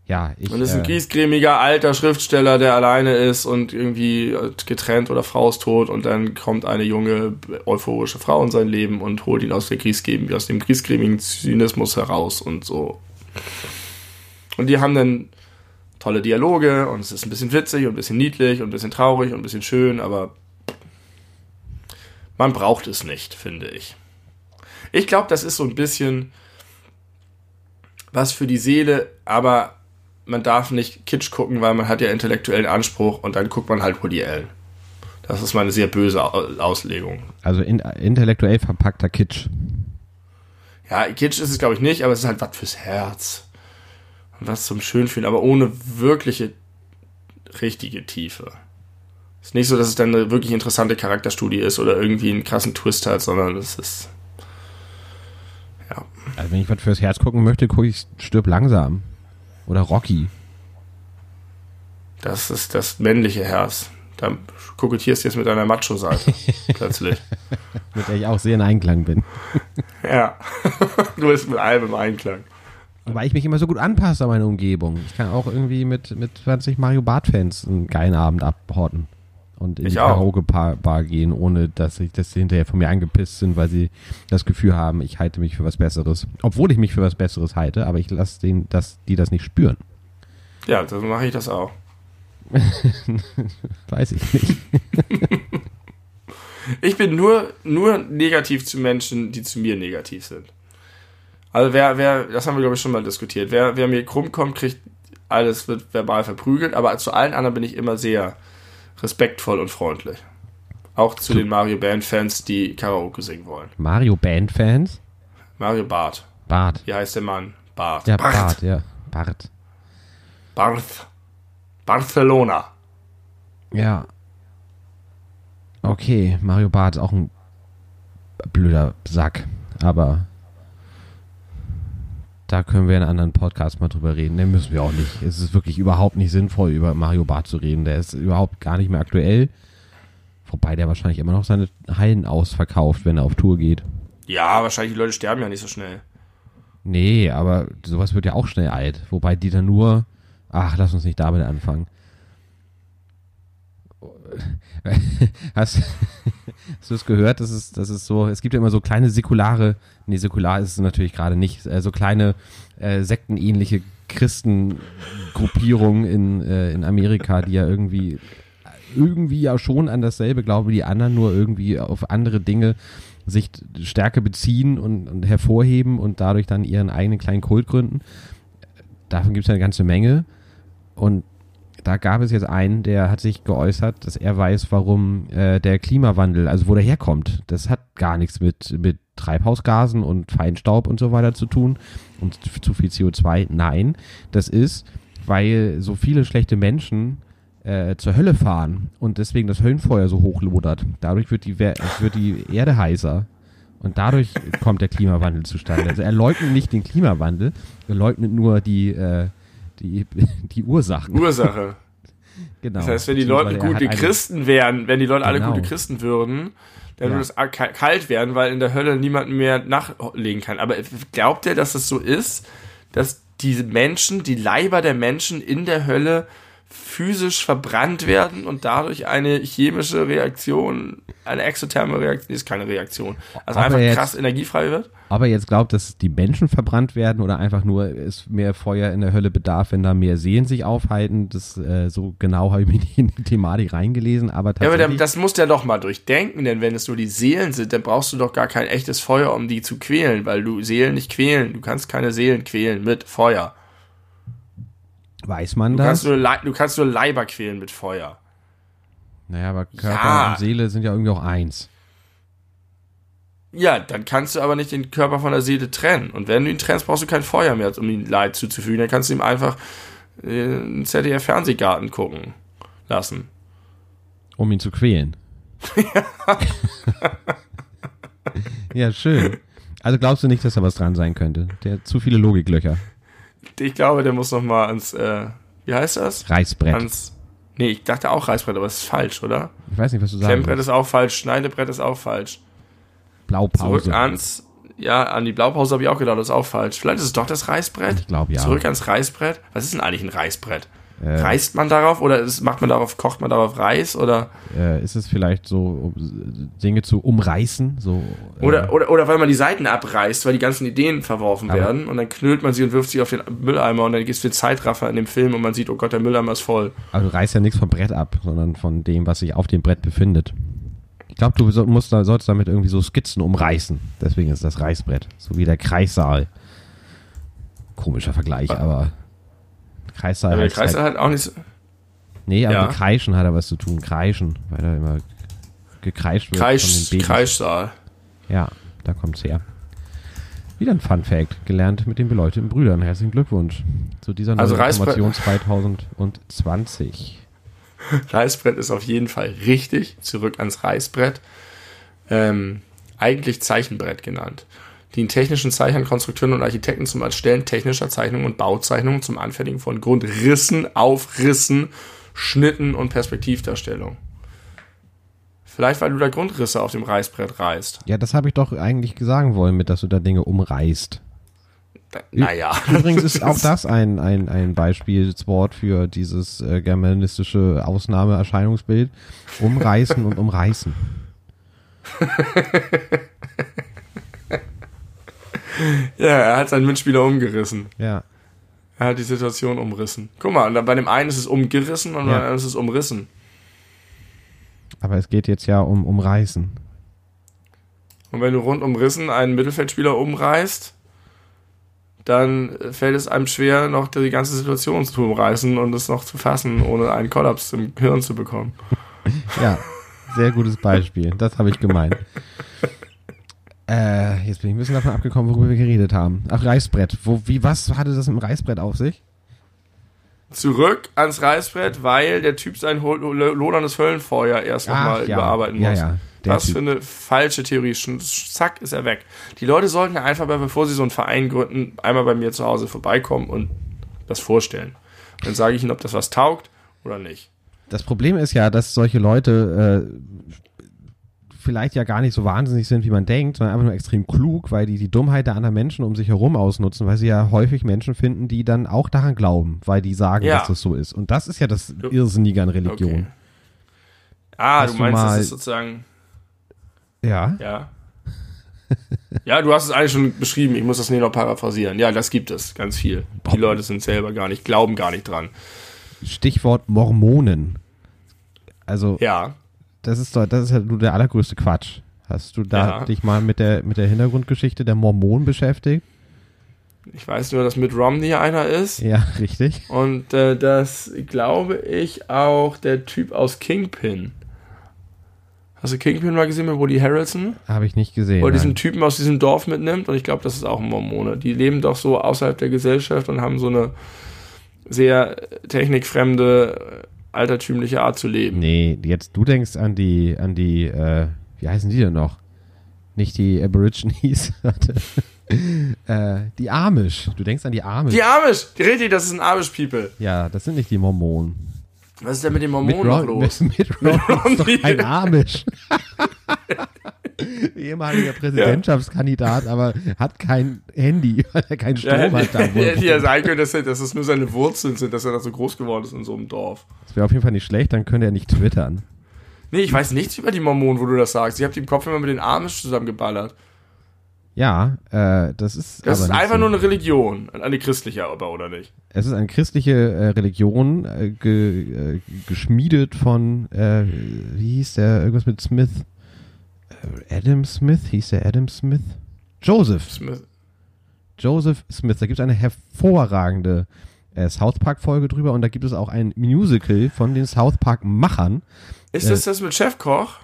Ja, ich. Und ist ein äh, griesgrämiger alter Schriftsteller, der alleine ist und irgendwie getrennt oder Frau ist tot und dann kommt eine junge, euphorische Frau in sein Leben und holt ihn aus, der Griesgräm aus dem griesgrämigen Zynismus heraus und so. Und die haben dann tolle Dialoge und es ist ein bisschen witzig und ein bisschen niedlich und ein bisschen traurig und ein bisschen schön, aber man braucht es nicht, finde ich. Ich glaube, das ist so ein bisschen was für die Seele, aber man darf nicht Kitsch gucken, weil man hat ja intellektuellen Anspruch und dann guckt man halt Woody Allen. Das ist meine sehr böse Auslegung. Also in, intellektuell verpackter Kitsch. Ja, Kitsch ist es glaube ich nicht, aber es ist halt was fürs Herz. Und was zum Schönfühlen, aber ohne wirkliche, richtige Tiefe. Ist nicht so, dass es dann eine wirklich interessante Charakterstudie ist oder irgendwie einen krassen Twist hat, sondern es ist. Ja. Also wenn ich was fürs Herz gucken möchte, gucke ich Stirb langsam. Oder Rocky. Das ist das männliche Herz. Da kokettierst du jetzt mit deiner Macho-Seite plötzlich. mit der ich auch sehr in Einklang bin. ja, du bist mit allem im Einklang. Weil ich mich immer so gut anpasse an meine Umgebung. Ich kann auch irgendwie mit, mit 20 Mario Bart-Fans einen geilen Abend abhorten. Und in Ich die. Karaoke-Bar gehen, ohne dass ich sie hinterher von mir angepisst sind, weil sie das Gefühl haben, ich halte mich für was Besseres. Obwohl ich mich für was Besseres halte, aber ich lasse denen, dass die das nicht spüren. Ja, dann mache ich das auch. Weiß ich nicht. Ich bin nur, nur negativ zu Menschen, die zu mir negativ sind. Also wer, wer, das haben wir glaube ich schon mal diskutiert, wer, wer mir krumm kommt, kriegt alles, wird verbal verprügelt, aber zu allen anderen bin ich immer sehr respektvoll und freundlich. Auch zu den Mario Band Fans, die Karaoke singen wollen. Mario Band-Fans? Mario Bart. Bart. Wie heißt der Mann? Bart. Ja, Bart, ja. Bart. Barth. Barcelona. Ja. Okay, Mario Bart ist auch ein blöder Sack, aber da können wir in einem anderen Podcast mal drüber reden. Den müssen wir auch nicht. Es ist wirklich überhaupt nicht sinnvoll, über Mario Bart zu reden. Der ist überhaupt gar nicht mehr aktuell. Wobei der wahrscheinlich immer noch seine Hallen ausverkauft, wenn er auf Tour geht. Ja, wahrscheinlich die Leute sterben ja nicht so schnell. Nee, aber sowas wird ja auch schnell alt. Wobei die dann nur. Ach, lass uns nicht damit anfangen. Hast, hast du es gehört? Das ist, das ist so, es gibt ja immer so kleine säkulare, nee, säkular ist es natürlich gerade nicht, äh, so kleine äh, sektenähnliche Christengruppierungen in, äh, in Amerika, die ja irgendwie irgendwie ja schon an dasselbe glauben wie die anderen, nur irgendwie auf andere Dinge sich stärker beziehen und, und hervorheben und dadurch dann ihren eigenen kleinen Kult gründen. Davon gibt es eine ganze Menge. Und da gab es jetzt einen, der hat sich geäußert, dass er weiß, warum äh, der Klimawandel, also wo der herkommt. Das hat gar nichts mit, mit Treibhausgasen und Feinstaub und so weiter zu tun und zu viel CO2. Nein, das ist, weil so viele schlechte Menschen äh, zur Hölle fahren und deswegen das Höllenfeuer so hoch lodert. Dadurch wird die, wird die Erde heißer. Und dadurch kommt der Klimawandel zustande. Also er leugnet nicht den Klimawandel, er leugnet nur die, äh, die, die Ursachen. Ursache. Genau. Das heißt, wenn die Leute gute Christen wären, wenn die Leute alle Genau. gute Christen würden, dann Ja. würde es kalt werden, weil in der Hölle niemand mehr nachlegen kann. Aber glaubt ihr, dass es so ist, dass diese Menschen, die Leiber der Menschen in der Hölle physisch verbrannt werden und dadurch eine chemische Reaktion, eine exotherme Reaktion, ist keine Reaktion, also Aber einfach jetzt- krass energiefrei wird? Ob er jetzt glaubt, dass die Menschen verbrannt werden oder einfach nur es mehr Feuer in der Hölle bedarf, wenn da mehr Seelen sich aufhalten, das äh, so genau habe ich mich nicht in die Thematik reingelesen, aber Ja, aber tatsächlich. das muss der doch mal durchdenken, denn wenn es nur die Seelen sind, dann brauchst du doch gar kein echtes Feuer, um die zu quälen, weil du Seelen nicht quälen. Du kannst keine Seelen quälen mit Feuer. Weiß man Du kannst das? nur, Lei- du kannst nur Leiber quälen mit Feuer. Naja, aber Körper Ja. und Seele sind ja irgendwie auch eins. Ja, dann kannst du aber nicht den Körper von der Seele trennen. Und wenn du ihn trennst, brauchst du kein Feuer mehr, um ihm Leid zuzufügen. Dann kannst du ihm einfach äh, einen ZDF-Fernsehgarten gucken lassen. Um ihn zu quälen. ja, schön. Also glaubst du nicht, dass da was dran sein könnte? Der hat zu viele Logiklöcher. Ich glaube, der muss noch mal ans, äh, wie heißt das? Reißbrett. Ans, nee, ich dachte auch Reißbrett, aber es ist falsch, oder? ich weiß nicht, was du sagen Klemmbrett ist auch falsch, Schneidebrett ist auch falsch. Blaupause. Zurück ans, ja, an die Blaupause habe ich auch gedacht, das ist auch falsch. Vielleicht ist es doch das Reißbrett. Ich glaube ja. Zurück ans Reißbrett. Was ist denn eigentlich ein Reißbrett? Äh, Reißt man darauf oder ist, macht man darauf, kocht man darauf Reis oder äh, ist es vielleicht so, um Dinge zu umreißen? So, äh, oder, oder oder weil man die Seiten abreißt, weil die ganzen Ideen verworfen Aber- werden und dann knüllt man sie und wirft sie auf den Mülleimer und dann gibt es den Zeitraffer in dem Film und man sieht, oh Gott, der Mülleimer ist voll. Aber du reißt ja nichts vom Brett ab, sondern von dem, was sich auf dem Brett befindet. Ich glaube, du musst sollst damit irgendwie so Skizzen umreißen. Deswegen ist das Reißbrett. So wie der Kreissaal. Komischer Vergleich, aber Kreissaal Aber der heißt Kreis halt, halt auch nicht so. Nee, aber Ja. Kreischen hat er was zu tun. Kreischen, weil da immer gekreischt wird Kreisch. Kreischsaal. Ja, da kommt's her. Wieder ein Fun Fact, gelernt mit den beleuchteten Brüdern. Herzlichen Glückwunsch zu dieser neuen Also Information 2020. Reißbrett ist auf jeden Fall richtig. Zurück ans Reißbrett. Ähm, eigentlich Zeichenbrett genannt. Dienen technischen Zeichnern, Konstrukteuren und Architekten zum Erstellen technischer Zeichnungen und Bauzeichnungen zum Anfertigen von Grundrissen, Aufrissen, Schnitten und Perspektivdarstellung. Vielleicht, weil du da Grundrisse auf dem Reißbrett reißt. Ja, das habe ich doch eigentlich sagen wollen, mit dass du da Dinge umreißt. naja. Übrigens ist auch das ein, ein, ein Beispielswort für dieses äh, germanistische Ausnahmeerscheinungsbild. Umreißen und umreißen. ja, er hat seinen Mitspieler umgerissen. Ja. Er hat die Situation umrissen. Guck mal, bei dem einen ist es umgerissen und ja. bei dem anderen ist es umrissen. Aber es geht jetzt ja um umreißen. Und wenn du rund umrissen einen Mittelfeldspieler umreißt, dann fällt es einem schwer, noch die ganze Situation zu umreißen und es noch zu fassen, ohne einen Kollaps im Hirn zu bekommen. ja, sehr gutes Beispiel. Das habe ich gemeint. Äh, jetzt bin ich ein bisschen davon abgekommen, worüber wir geredet haben. Ach, Reißbrett. Wo, wie, was hatte das mit dem Reißbrett auf sich? Zurück ans Reißbrett, weil der Typ sein lodernes Höllenfeuer erst nochmal ja. überarbeiten muss. Ja, ja. Was für eine falsche Theorie. Zack, ist er weg. Die Leute sollten einfach, bevor sie so einen Verein gründen, einmal bei mir zu Hause vorbeikommen und das vorstellen. Dann sage ich ihnen, ob das was taugt oder nicht. Das Problem ist ja, dass solche Leute äh, vielleicht ja gar nicht so wahnsinnig sind, wie man denkt, sondern einfach nur extrem klug, weil die die Dummheit der anderen Menschen um sich herum ausnutzen, weil sie ja häufig Menschen finden, die dann auch daran glauben, weil die sagen, ja. dass das so ist. Und das ist ja das Irrsinnige an Religion. Okay. Ah, Hast du meinst, du das ist sozusagen. Ja. Ja. ja, du hast es eigentlich schon beschrieben, ich muss das nicht noch paraphrasieren. Ja, das gibt es, ganz viel. Die Leute sind selber gar nicht, glauben gar nicht dran. Stichwort Mormonen. Also. Ja das ist doch, das ist ja nur der allergrößte Quatsch. Hast du da ja. dich mal mit der, mit der Hintergrundgeschichte der Mormonen beschäftigt? Ich weiß nur, dass mit Romney einer ist. Ja, richtig. Und äh, das glaube ich auch der Typ aus Kingpin. Hast du Kingpin mal gesehen mit Woody Harrelson? Habe ich nicht gesehen. Wo er diesen Typen aus diesem Dorf mitnimmt und ich glaube, das ist auch ein Mormone. Die leben doch so außerhalb der Gesellschaft und haben so eine sehr technikfremde altertümliche Art zu leben. Nee, jetzt du denkst an die, an die, äh, wie heißen die denn noch? Nicht die Aborigines, äh, die Amish. Du denkst an die Amish. Die Amish, die richtig, das ist ein Amish-People. Ja, das sind nicht die Mormonen. Was ist denn mit den Mormonen noch los? Mit, mit Ron, Ron ist doch ein Amish. ehemaliger Präsidentschaftskandidat, aber hat kein Handy, weil er keinen Strom ja, hat. Da, hätte ja sein können, dass, dass es nur seine Wurzeln sind, dass er da so groß geworden ist in so einem Dorf. Das wäre auf jeden Fall nicht schlecht, dann könnte er nicht twittern. Nee, ich weiß nichts über die Mormonen, wo du das sagst. Ich habe die im Kopf immer mit den Amish zusammengeballert. Ja, äh, das ist. Das ist einfach so. nur eine Religion, eine christliche aber, oder nicht? Es ist eine christliche äh, Religion, äh, ge, äh, geschmiedet von, äh, wie hieß der, irgendwas mit Smith? Adam Smith, hieß der Adam Smith? Joseph. Smith. Joseph Smith. Da gibt es eine hervorragende äh, South Park-Folge drüber und da gibt es auch ein Musical von den South Park-Machern. Ist das äh, das mit Chefkoch?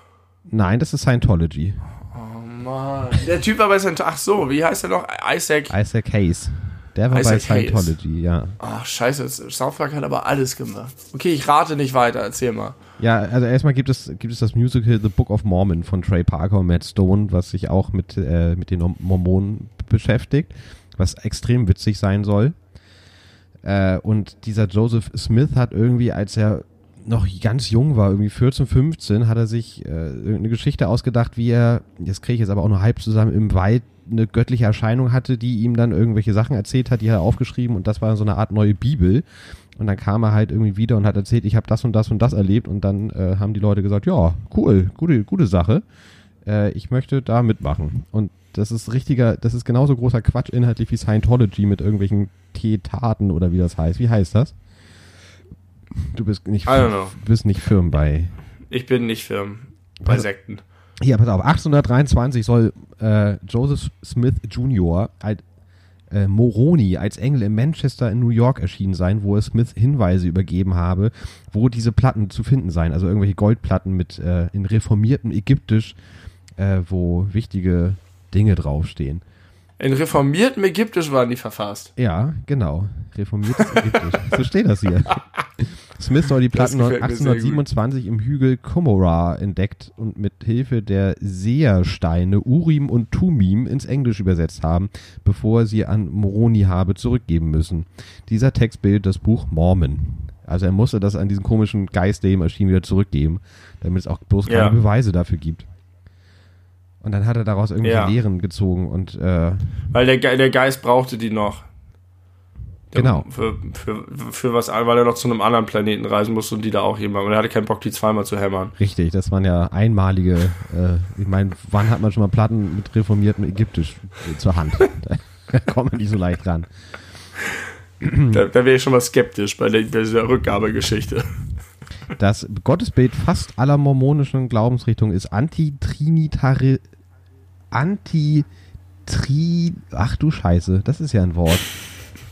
Nein, das ist Scientology. Oh Mann. Der Typ war bei Scientology. Ach so, wie heißt er noch? Isaac. Isaac Hayes. Der war Isaac bei Scientology, Hayes. ja. Ach, scheiße. South Park hat aber alles gemacht. Okay, ich rate nicht weiter. Erzähl mal. Ja, also erstmal gibt es, gibt es das Musical The Book of Mormon von Trey Parker und Matt Stone, was sich auch mit, äh, mit den Mormonen beschäftigt, was extrem witzig sein soll. Äh, und dieser Joseph Smith hat irgendwie, als er noch ganz jung war, irgendwie 14, 15, hat er sich äh, eine Geschichte ausgedacht, wie er, das kriege ich jetzt aber auch nur halb zusammen, im Wald eine göttliche Erscheinung hatte, die ihm dann irgendwelche Sachen erzählt hat, die er aufgeschrieben und das war so eine Art neue Bibel. Und dann kam er halt irgendwie wieder und hat erzählt, ich habe das und das und das erlebt. Und dann äh, haben die Leute gesagt, ja, cool, gute, gute Sache. Äh, ich möchte da mitmachen. Und das ist richtiger, das ist genauso großer Quatsch inhaltlich wie Scientology mit irgendwelchen Tetaten oder wie das heißt. Wie heißt das? Du bist nicht, du bist nicht firm bei. Ich bin nicht firm bei also, Sekten. Hier, pass auf, 1823 soll äh, Joseph Smith Jr. Halt, äh, Moroni als Engel in Manchester in New York erschienen sein, wo er Smith Hinweise übergeben habe, wo diese Platten zu finden seien. Also irgendwelche Goldplatten mit äh, in reformiertem Ägyptisch, äh, wo wichtige Dinge draufstehen. In reformiertem Ägyptisch waren die verfasst. Ja, genau. Reformiertes Ägyptisch. so steht das hier. Smith soll die Platten 1827 im Hügel Komora entdeckt und mit Hilfe der Sehersteine Urim und Tumim ins Englisch übersetzt haben, bevor er sie an Moroni habe zurückgeben müssen. Dieser Text bildet das Buch Mormon. Also er musste das an diesen komischen Geist, der ihm erschien, wieder zurückgeben, damit es auch bloß keine ja. Beweise dafür gibt. Und dann hat er daraus irgendwie Ja. Lehren gezogen und äh, Weil der, Ge- der Geist brauchte die noch. Der- Genau. Für, für, für was, weil er noch zu einem anderen Planeten reisen musste und die da auch jemand. Und er hatte keinen Bock, die zweimal zu hämmern. richtig, das waren ja einmalige, äh, ich meine, wann hat man schon mal Platten mit reformiertem Ägyptisch zur Hand? Da kommt man nicht so leicht ran. Da, da wäre ich schon mal skeptisch bei, der, bei dieser Rückgabegeschichte. Das Gottesbild fast aller mormonischen Glaubensrichtungen ist antitrinitari anti tri ach du Scheiße, das ist ja ein Wort.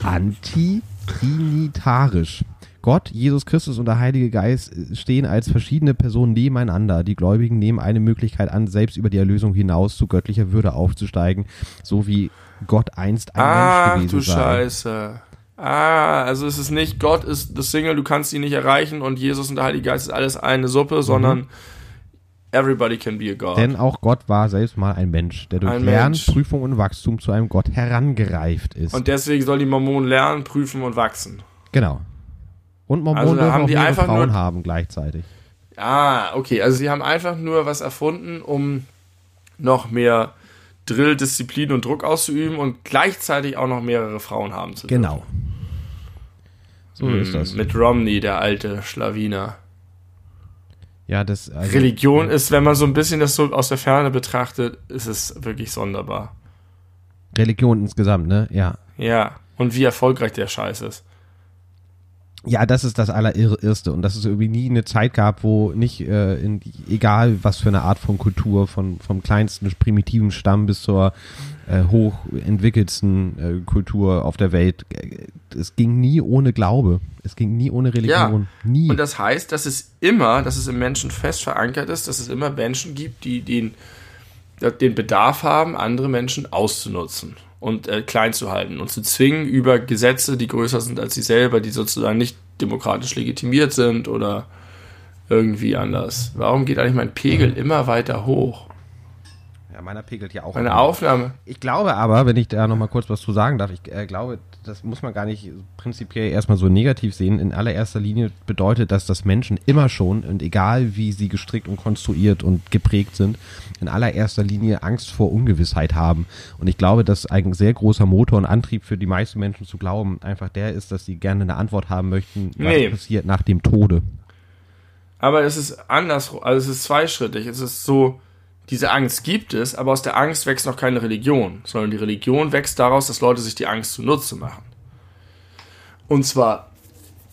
Antitrinitarisch. Gott, Jesus Christus und der Heilige Geist stehen als verschiedene Personen nebeneinander. Die Gläubigen nehmen eine Möglichkeit an, selbst über die Erlösung hinaus zu göttlicher Würde aufzusteigen, so wie Gott einst ein Ah, Mensch du gewesen sei. Scheiße. Ah, also es ist nicht Gott ist das Single, du kannst ihn nicht erreichen und Jesus und der Heilige Geist ist alles eine Suppe, sondern everybody can be a God. Denn auch Gott war selbst mal ein Mensch, der durch Ein Lernen, Mensch. Prüfung und Wachstum zu einem Gott herangereift ist. und deswegen soll die Mormonen lernen, prüfen und wachsen. genau. Und Mormonen Also dürfen haben auch die mehrere Frauen haben gleichzeitig. Ah, okay. Also sie haben einfach nur was erfunden, um noch mehr Drill, Disziplin und Druck auszuüben und gleichzeitig auch noch mehrere Frauen haben zu dürfen. Genau. So ist das. Mit Romney, der alte Schlawiner. Ja, das also, Religion ist, wenn man so ein bisschen das so aus der Ferne betrachtet, ist es wirklich sonderbar. Religion insgesamt, ne? Ja. Ja. Und wie erfolgreich der Scheiß ist. Ja, das ist das Allerirrste. Und dass es irgendwie nie eine Zeit gab, wo nicht, äh, in, egal was für eine Art von Kultur, von, vom kleinsten primitiven Stamm bis zur äh, hochentwickelsten äh, Kultur auf der Welt, es ging nie ohne Glaube. Es ging nie ohne Religion. nie. Und das heißt, dass es immer, dass es im Menschen fest verankert ist, dass es immer Menschen gibt, die den, den Bedarf haben, andere Menschen auszunutzen und äh, klein zu halten und zu zwingen über Gesetze, die größer sind als sie selber, die sozusagen nicht demokratisch legitimiert sind oder irgendwie anders. Warum geht eigentlich mein Pegel immer weiter hoch? Ja, meiner pegelt ja auch. Meine ab. Aufnahme. Ich glaube aber, wenn ich da nochmal kurz was zu sagen darf, ich äh, glaube, das muss man gar nicht prinzipiell erstmal so negativ sehen. In allererster Linie bedeutet das, dass Menschen immer schon, und egal wie sie gestrickt und konstruiert und geprägt sind, in allererster Linie Angst vor Ungewissheit haben. Und ich glaube, dass ein sehr großer Motor und Antrieb für die meisten Menschen zu glauben einfach der ist, dass sie gerne eine Antwort haben möchten, was Nee. passiert nach dem Tode. Aber es ist andersrum, also es ist zweischrittig. Es ist so, diese Angst gibt es, aber aus der Angst wächst noch keine Religion, sondern die Religion wächst daraus, dass Leute sich die Angst zunutze machen. Und zwar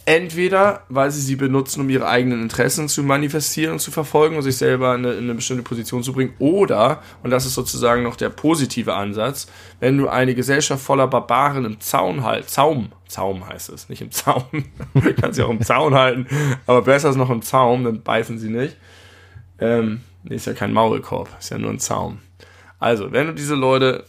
entweder, weil sie sie benutzen, um ihre eigenen Interessen zu manifestieren und zu verfolgen und sich selber in eine, in eine bestimmte Position zu bringen, oder, und das ist sozusagen noch der positive Ansatz, wenn du eine Gesellschaft voller Barbaren im Zaun halt, Zaum, Zaum heißt es, nicht im Zaun, kannst sie auch im Zaun halten, aber besser ist noch im Zaum, dann beißen sie nicht. Ähm, nee, ist ja kein Maulkorb, ist ja nur ein Zaum. Also, wenn du diese Leute,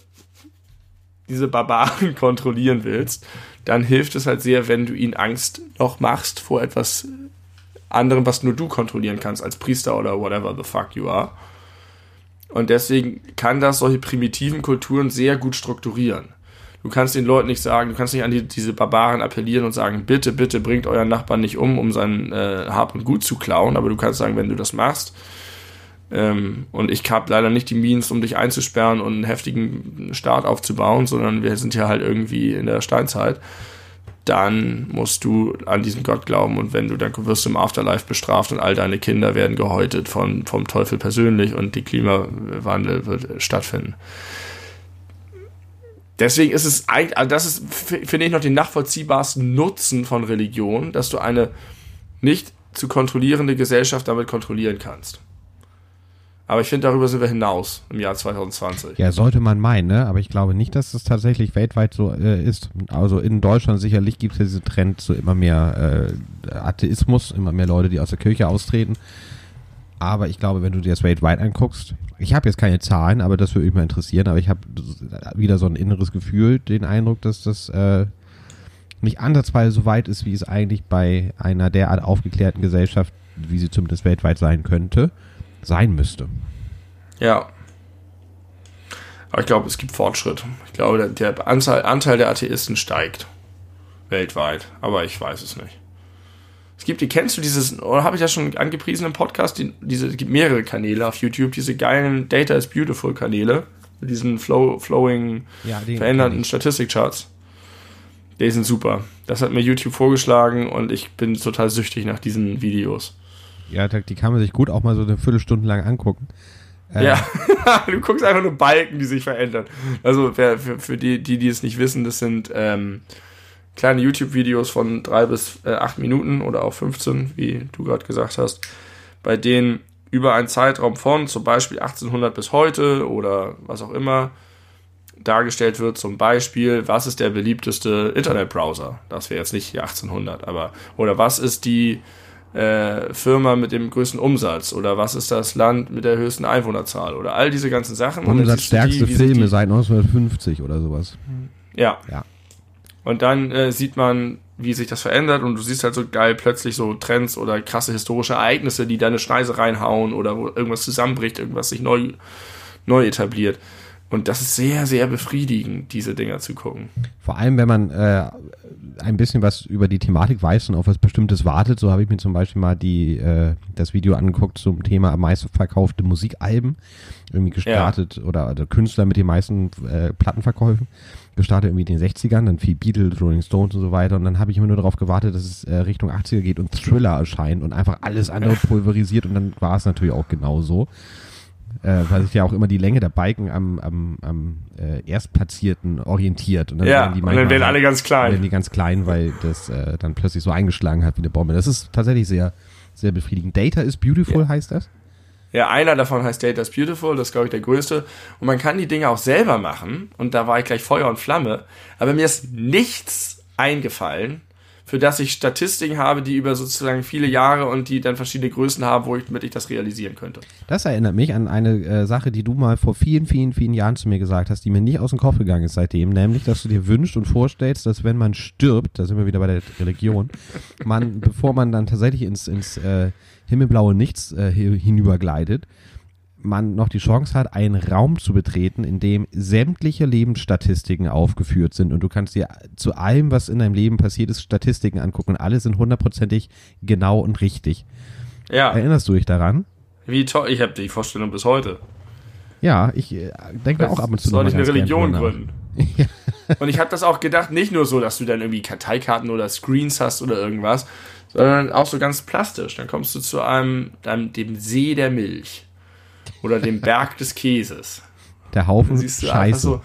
diese Barbaren kontrollieren willst, dann hilft es halt sehr, wenn du ihnen Angst noch machst vor etwas anderem, was nur du kontrollieren kannst, als Priester oder whatever the fuck you are. Und deswegen kann das solche primitiven Kulturen sehr gut strukturieren. Du kannst den Leuten nicht sagen, du kannst nicht an die, diese Barbaren appellieren und sagen, bitte, bitte bringt euren Nachbarn nicht um, um sein äh, Hab und Gut zu klauen, aber du kannst sagen, wenn du das machst, ähm, und ich habe leider nicht die Means, um dich einzusperren und einen heftigen Staat aufzubauen, sondern wir sind ja halt irgendwie in der Steinzeit, dann musst du an diesen Gott glauben und wenn du, dann wirst du im Afterlife bestraft und all deine Kinder werden gehäutet von, vom Teufel persönlich und die Klimawandel wird stattfinden. Deswegen ist es eigentlich, also das ist, finde ich, noch den nachvollziehbarsten Nutzen von Religion, dass du eine nicht zu kontrollierende Gesellschaft damit kontrollieren kannst. Aber ich finde, darüber sind wir hinaus im Jahr 2020. Ja, sollte man meinen, ne? aber ich glaube nicht, dass das tatsächlich weltweit so äh, ist. Also in Deutschland sicherlich gibt es ja diesen Trend zu immer mehr äh, Atheismus, immer mehr Leute, die aus der Kirche austreten. Aber ich glaube, wenn du dir das weltweit anguckst, ich habe jetzt keine Zahlen, aber das würde mich mal interessieren, aber ich habe wieder so ein inneres Gefühl, den Eindruck, dass das äh, nicht ansatzweise so weit ist, wie es eigentlich bei einer derart aufgeklärten Gesellschaft, wie sie zumindest weltweit sein könnte, sein müsste. Ja. Aber ich glaube, es gibt Fortschritt. Ich glaube, der, der Anzahl, Anteil der Atheisten steigt. Weltweit. Aber ich weiß es nicht. Es gibt, die kennst du dieses, oder habe ich das schon angepriesen im Podcast? Die, diese, es gibt mehrere Kanäle auf YouTube, diese geilen Data is Beautiful Kanäle, mit diesen flow, flowing, Ja, den verändernden Statistikcharts. Die sind super. Das hat mir YouTube vorgeschlagen und ich bin total süchtig nach diesen Videos. Ja, die kann man sich gut auch mal so eine Viertelstunde lang angucken. Äh, Ja, du guckst einfach nur Balken, die sich verändern. Also für, für die, die, die es nicht wissen, das sind ähm, kleine YouTube-Videos von drei bis äh, acht Minuten oder auch 15, wie du gerade gesagt hast, bei denen über einen Zeitraum von zum Beispiel 1800 bis heute oder was auch immer dargestellt wird, zum Beispiel, was ist der beliebteste Internetbrowser? Das wäre jetzt nicht die 1800, aber oder was ist die äh, Firma mit dem größten Umsatz oder was ist das Land mit der höchsten Einwohnerzahl oder all diese ganzen Sachen. Umsatzstärkste die, Filme die- seit 1950 oder sowas. Ja. Ja. Und dann äh, sieht man, wie sich das verändert und du siehst halt so geil plötzlich so Trends oder krasse historische Ereignisse, die deine Schneise reinhauen oder wo irgendwas zusammenbricht, irgendwas sich neu, neu etabliert. Und das ist sehr, sehr befriedigend, diese Dinger zu gucken. Vor allem, wenn man äh, ein bisschen was über die Thematik weiß und auf was Bestimmtes wartet. So habe ich mir zum Beispiel mal die, äh, das Video angeguckt zum Thema am meisten verkaufte Musikalben. Irgendwie gestartet oder, oder Künstler mit den meisten äh, Plattenverkäufen. Gestartet irgendwie in den 60ern, dann viel Beatles, Rolling Stones und so weiter. Und dann habe ich immer nur darauf gewartet, dass es äh, Richtung 80er geht und Thriller erscheint und einfach alles andere pulverisiert. Und dann war es natürlich auch genau so äh, weil sich ja auch immer die Länge der Balken am, am, am äh, Erstplatzierten orientiert. Und dann Ja, werden die und dann werden alle ganz klein. werden die ganz klein, weil das äh, dann plötzlich so eingeschlagen hat wie eine Bombe. Das ist tatsächlich sehr, sehr befriedigend. Data is beautiful heißt das? Ja, einer davon heißt Data is Beautiful, das ist, glaube ich, der größte. Und man kann die Dinge auch selber machen. Und da war ich gleich Feuer und Flamme. Aber mir ist nichts eingefallen, für das ich Statistiken habe, die über sozusagen viele Jahre und die dann verschiedene Größen haben, wo ich, damit ich das realisieren könnte. Das erinnert mich an eine äh, Sache, die du mal vor vielen, vielen, vielen Jahren zu mir gesagt hast, die mir nicht aus dem Kopf gegangen ist seitdem, nämlich, dass du dir wünschst und vorstellst, dass wenn man stirbt, da sind wir wieder bei der Religion, man, bevor man dann tatsächlich ins, ins äh, himmelblaue Nichts äh, hi- hinübergleitet, man noch die Chance hat, einen Raum zu betreten, in dem sämtliche Lebensstatistiken aufgeführt sind und du kannst dir zu allem, was in deinem Leben passiert ist, Statistiken angucken und alle sind hundertprozentig genau und richtig. Ja, Erinnerst du dich daran? wie toll. Ich habe die Vorstellung bis heute. Ja, ich äh, denke auch ab und zu Soll ich eine Religion gründen? Und ich habe das auch gedacht, nicht nur so, dass du dann irgendwie Karteikarten oder Screens hast oder irgendwas, sondern auch so ganz plastisch. Dann kommst du zu einem, einem dem See der Milch oder dem Berg des Käses. Der Haufen siehst du einfach Scheiße. so,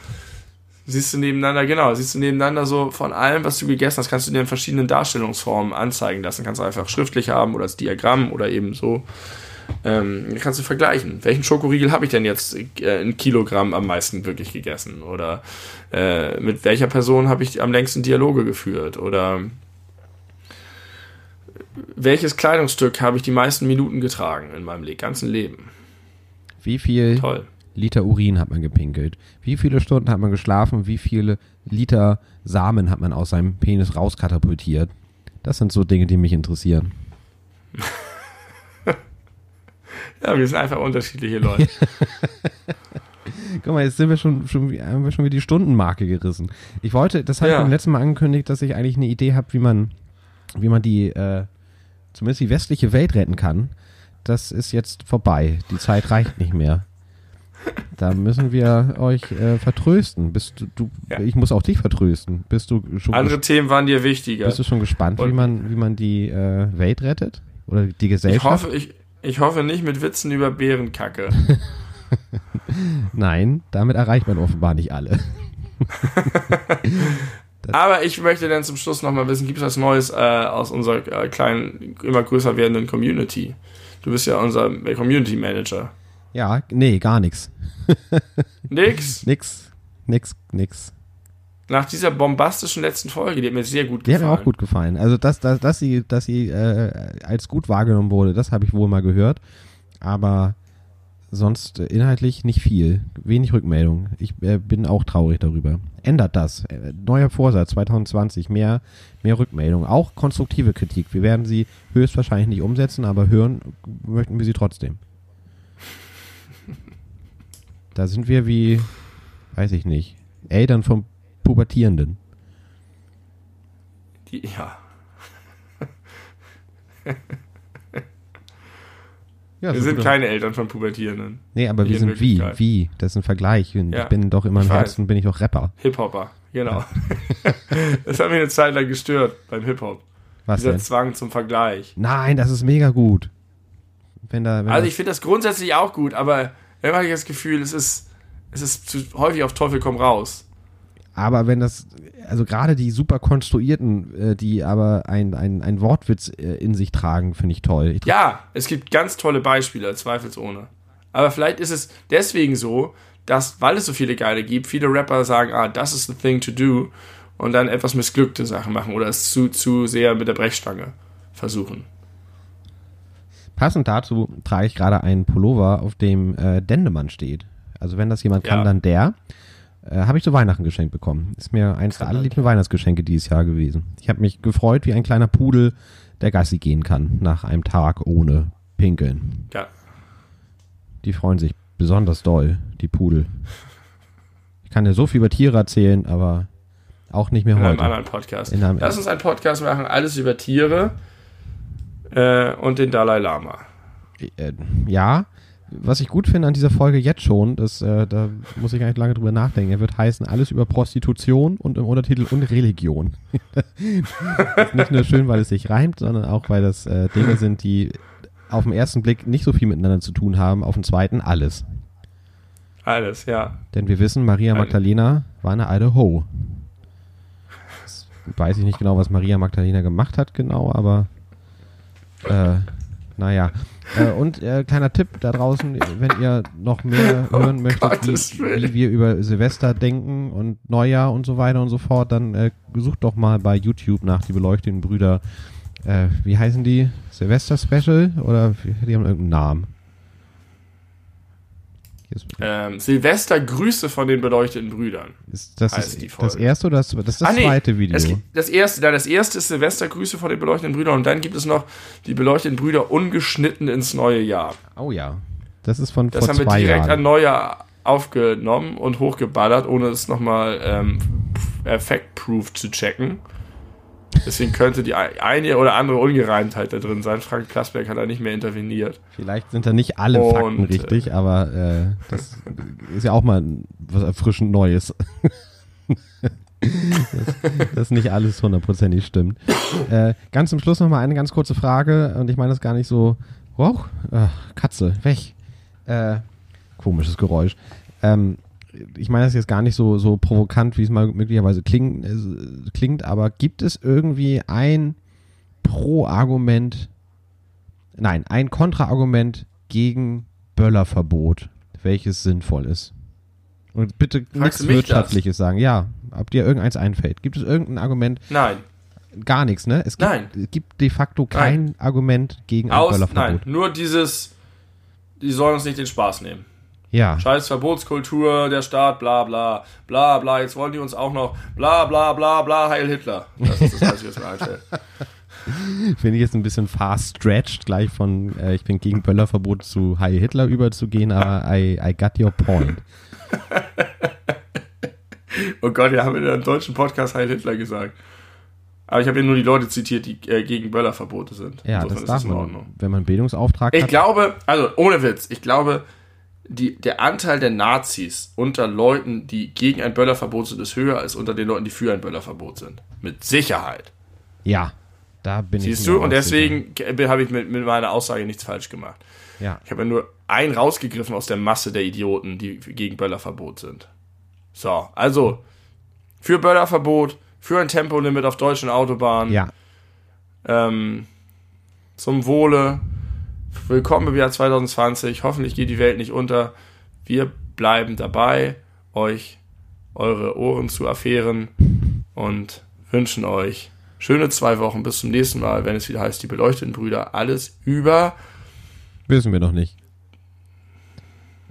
siehst du nebeneinander, genau, siehst du nebeneinander so von allem, was du gegessen hast, kannst du dir in verschiedenen Darstellungsformen anzeigen lassen. Kannst du einfach schriftlich haben oder als Diagramm oder eben so. Ähm, kannst du vergleichen. Welchen Schokoriegel habe ich denn jetzt äh, in Kilogramm am meisten wirklich gegessen? Oder äh, mit welcher Person habe ich am längsten Dialoge geführt? Oder welches Kleidungsstück habe ich die meisten Minuten getragen in meinem ganzen Leben? Wie viel Toll. Liter Urin hat man gepinkelt? Wie viele Stunden hat man geschlafen? Wie viele Liter Samen hat man aus seinem Penis rauskatapultiert? Das sind so Dinge, die mich interessieren. Ja, wir sind einfach unterschiedliche Leute. Guck mal, jetzt sind wir schon, schon, haben wir schon wieder die Stundenmarke gerissen. Ich wollte, das habe ich Ja. beim letzten Mal angekündigt, dass ich eigentlich eine Idee habe, wie man, wie man die, äh, zumindest die westliche Welt retten kann. Das ist jetzt vorbei. Die Zeit reicht nicht mehr. Da müssen wir euch äh, vertrösten. Bist du, du Ja. ich muss auch dich vertrösten. Bist du schon, Andere Themen waren dir wichtiger. bist du schon gespannt, wie Und- man, wie man die äh, Welt rettet? Oder die Ich Gesellschaft? hoffe, ich, ich hoffe nicht mit Witzen über Bärenkacke. Nein, damit erreicht man offenbar nicht alle. Aber ich möchte dann zum Schluss nochmal wissen, gibt es was Neues äh, aus unserer äh, kleinen, immer größer werdenden Community? Du bist ja unser Community Manager. Ja, nee, gar nichts. Nix. Nix, nix, nix. Nach dieser bombastischen letzten Folge, die hat mir sehr gut Die hat gefallen. mir auch gut gefallen. Also, dass, dass, dass sie, dass sie äh, als gut wahrgenommen wurde, das habe ich wohl mal gehört. Aber sonst äh, inhaltlich nicht viel. Wenig Rückmeldung. Ich äh, bin auch traurig darüber. Ändert das. Äh, neuer Vorsatz 2020. Mehr, mehr Rückmeldung. Auch konstruktive Kritik. Wir werden sie höchstwahrscheinlich nicht umsetzen, aber hören möchten wir sie trotzdem. Da sind wir wie, weiß ich nicht, Eltern vom Pubertierenden. Die, ja. Ja, Wir sind keine Eltern von Pubertierenden. Nee, aber wir sind wie? Wie? Das ist ein Vergleich. Und Ja, ich bin doch immer im ich. Herzen, bin ich doch Rapper. Hip-Hopper, genau. das hat mich eine Zeit lang gestört beim Hip-Hop. Was Dieser denn? Zwang zum Vergleich. Nein, das ist mega gut. Wenn da, wenn Also ich finde das grundsätzlich auch gut, aber immer habe ich das Gefühl, es ist, es ist zu häufig auf Teufel komm raus. aber wenn das, also gerade die super konstruierten, äh, die aber ein, ein, ein Wortwitz äh, in sich tragen, finde ich toll. Ich, Ja, es gibt ganz tolle Beispiele, zweifelsohne. Aber vielleicht ist es deswegen so, dass, weil es so viele geile gibt, viele Rapper sagen, ah, das ist the thing to do und dann etwas missglückte Sachen machen oder es zu, zu sehr mit der Brechstange versuchen. Passend dazu trage ich gerade einen Pullover, auf dem äh, Dendemann steht. Also wenn das jemand kann, Ja. dann der. Äh, habe ich zu Weihnachten geschenkt bekommen. Ist mir eins der allerliebsten Weihnachtsgeschenke dieses Jahr gewesen. Ich habe mich gefreut wie ein kleiner Pudel, der Gassi gehen kann nach einem Tag ohne Pinkeln. Ja. Die freuen sich besonders doll, die Pudel. Ich kann dir so viel über Tiere erzählen, aber auch nicht mehr In einem heute. anderen Podcast. In einem- Lass uns einen Podcast machen, alles über Tiere äh, und den Dalai Lama. Äh, ja, was ich gut finde an dieser Folge jetzt schon, das, äh, da muss ich gar nicht lange drüber nachdenken. Er wird heißen alles über Prostitution und im Untertitel und Religion. nicht nur schön, weil es sich reimt, sondern auch, weil das äh, Dinge sind, die auf den ersten Blick nicht so viel miteinander zu tun haben, auf den zweiten alles. Alles, ja. Denn wir wissen, Maria Magdalena war eine alte Ho. Das weiß ich nicht genau, was Maria Magdalena gemacht hat, genau, aber äh, naja. Äh, und äh, kleiner Tipp da draußen, wenn ihr noch mehr hören möchtet, wie, wie wir über Silvester denken und Neujahr und so weiter und so fort, dann äh, sucht doch mal bei YouTube nach die beleuchteten Brüder. Äh, wie heißen die? Silvester Special? Oder die haben irgendeinen Namen? Ähm, Silvester Grüße von den beleuchteten Brüdern. ist das, ist die das Folge. erste oder das, das ist das Ah, nee, zweite Video? Es das erste, nein, das erste ist Silvester Grüße von den beleuchteten Brüdern und dann gibt es noch die beleuchteten Brüder ungeschnitten ins neue Jahr. Oh ja. Das ist von Das vor haben wir zwei direkt an Jahren. Neujahr aufgenommen und hochgeballert, ohne es nochmal ähm, effect-proof zu checken. Deswegen könnte die ein- eine oder andere Ungereimtheit da drin sein. Frank Plasberg hat da nicht mehr interveniert. Vielleicht sind da nicht alle Und, Fakten richtig, aber äh, das ist ja auch mal was erfrischend Neues. dass, dass nicht alles hundertprozentig stimmt. Äh, ganz zum Schluss noch mal eine ganz kurze Frage und ich meine das gar nicht so. Wow, äh, Katze, weg. Äh, komisches Geräusch. Ähm, ich meine das jetzt gar nicht so, so provokant, wie es mal möglicherweise klingt, äh, klingt, aber gibt es irgendwie ein Pro-Argument, nein, ein Kontraargument gegen Böllerverbot, welches sinnvoll ist? Und bitte nichts mich das? Wirtschaftliches sagen. Ja, ob dir irgendeins einfällt. Gibt es irgendein Argument? Nein. Gar nichts, ne? Es gibt, Nein. es gibt de facto kein Argument gegen ein Aus, nein. Böllerverbot. Nur dieses, die sollen uns nicht den Spaß nehmen. Ja, Scheiß Verbotskultur, der Staat, bla bla, bla bla, jetzt wollen die uns auch noch, bla bla bla bla, Heil Hitler. Das ist das was mir einfällt. finde ich jetzt ein bisschen fast stretched, gleich von äh, ich bin gegen Böllerverbot zu Heil Hitler überzugehen, aber I, I got your point. Oh Gott, wir haben in einem deutschen Podcast Heil Hitler gesagt. Aber ich habe ja nur die Leute zitiert, die äh, gegen Böllerverbote sind. Ja, Insofern das darf in man, Ordnung. wenn man einen Bildungsauftrag Ich hat. glaube, also ohne Witz, ich glaube, die, der Anteil der Nazis unter Leuten, die gegen ein Böllerverbot sind, ist höher als unter den Leuten, die für ein Böllerverbot sind. Mit Sicherheit. Ja, da bin ich. Siehst du? Und deswegen ge- habe ich mit, mit meiner Aussage nichts falsch gemacht. Ja, Ich habe ja nur einen rausgegriffen aus der Masse der Idioten, die gegen Böllerverbot sind. So, also für Böllerverbot, für ein Tempolimit auf deutschen Autobahnen, ja. ähm, zum Wohle. Willkommen im Jahr 2020. Hoffentlich geht die Welt nicht unter. Wir bleiben dabei, euch eure Ohren zu affären und wünschen euch schöne zwei Wochen bis zum nächsten Mal, wenn es wieder heißt, die beleuchteten Brüder, alles über. Wissen wir noch nicht.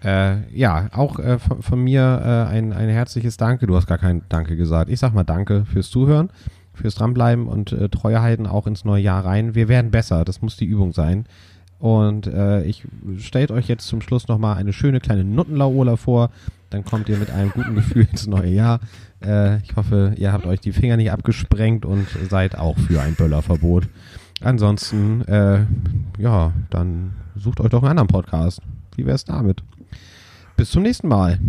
Äh, ja, auch äh, von, von mir äh, ein, ein herzliches Danke. Du hast gar kein Danke gesagt. Ich sag mal Danke fürs Zuhören, fürs Dranbleiben und äh, Treue halten auch ins neue Jahr rein. Wir werden besser, das muss die Übung sein. Und äh, ich stellt euch jetzt zum Schluss nochmal eine schöne kleine Nuttenlauola vor. Dann kommt ihr mit einem guten Gefühl ins neue Jahr. Äh, ich hoffe, ihr habt euch die Finger nicht abgesprengt und seid auch für ein Böllerverbot. ansonsten, äh, ja, dann sucht euch doch einen anderen Podcast. Wie wäre es damit? Bis zum nächsten Mal.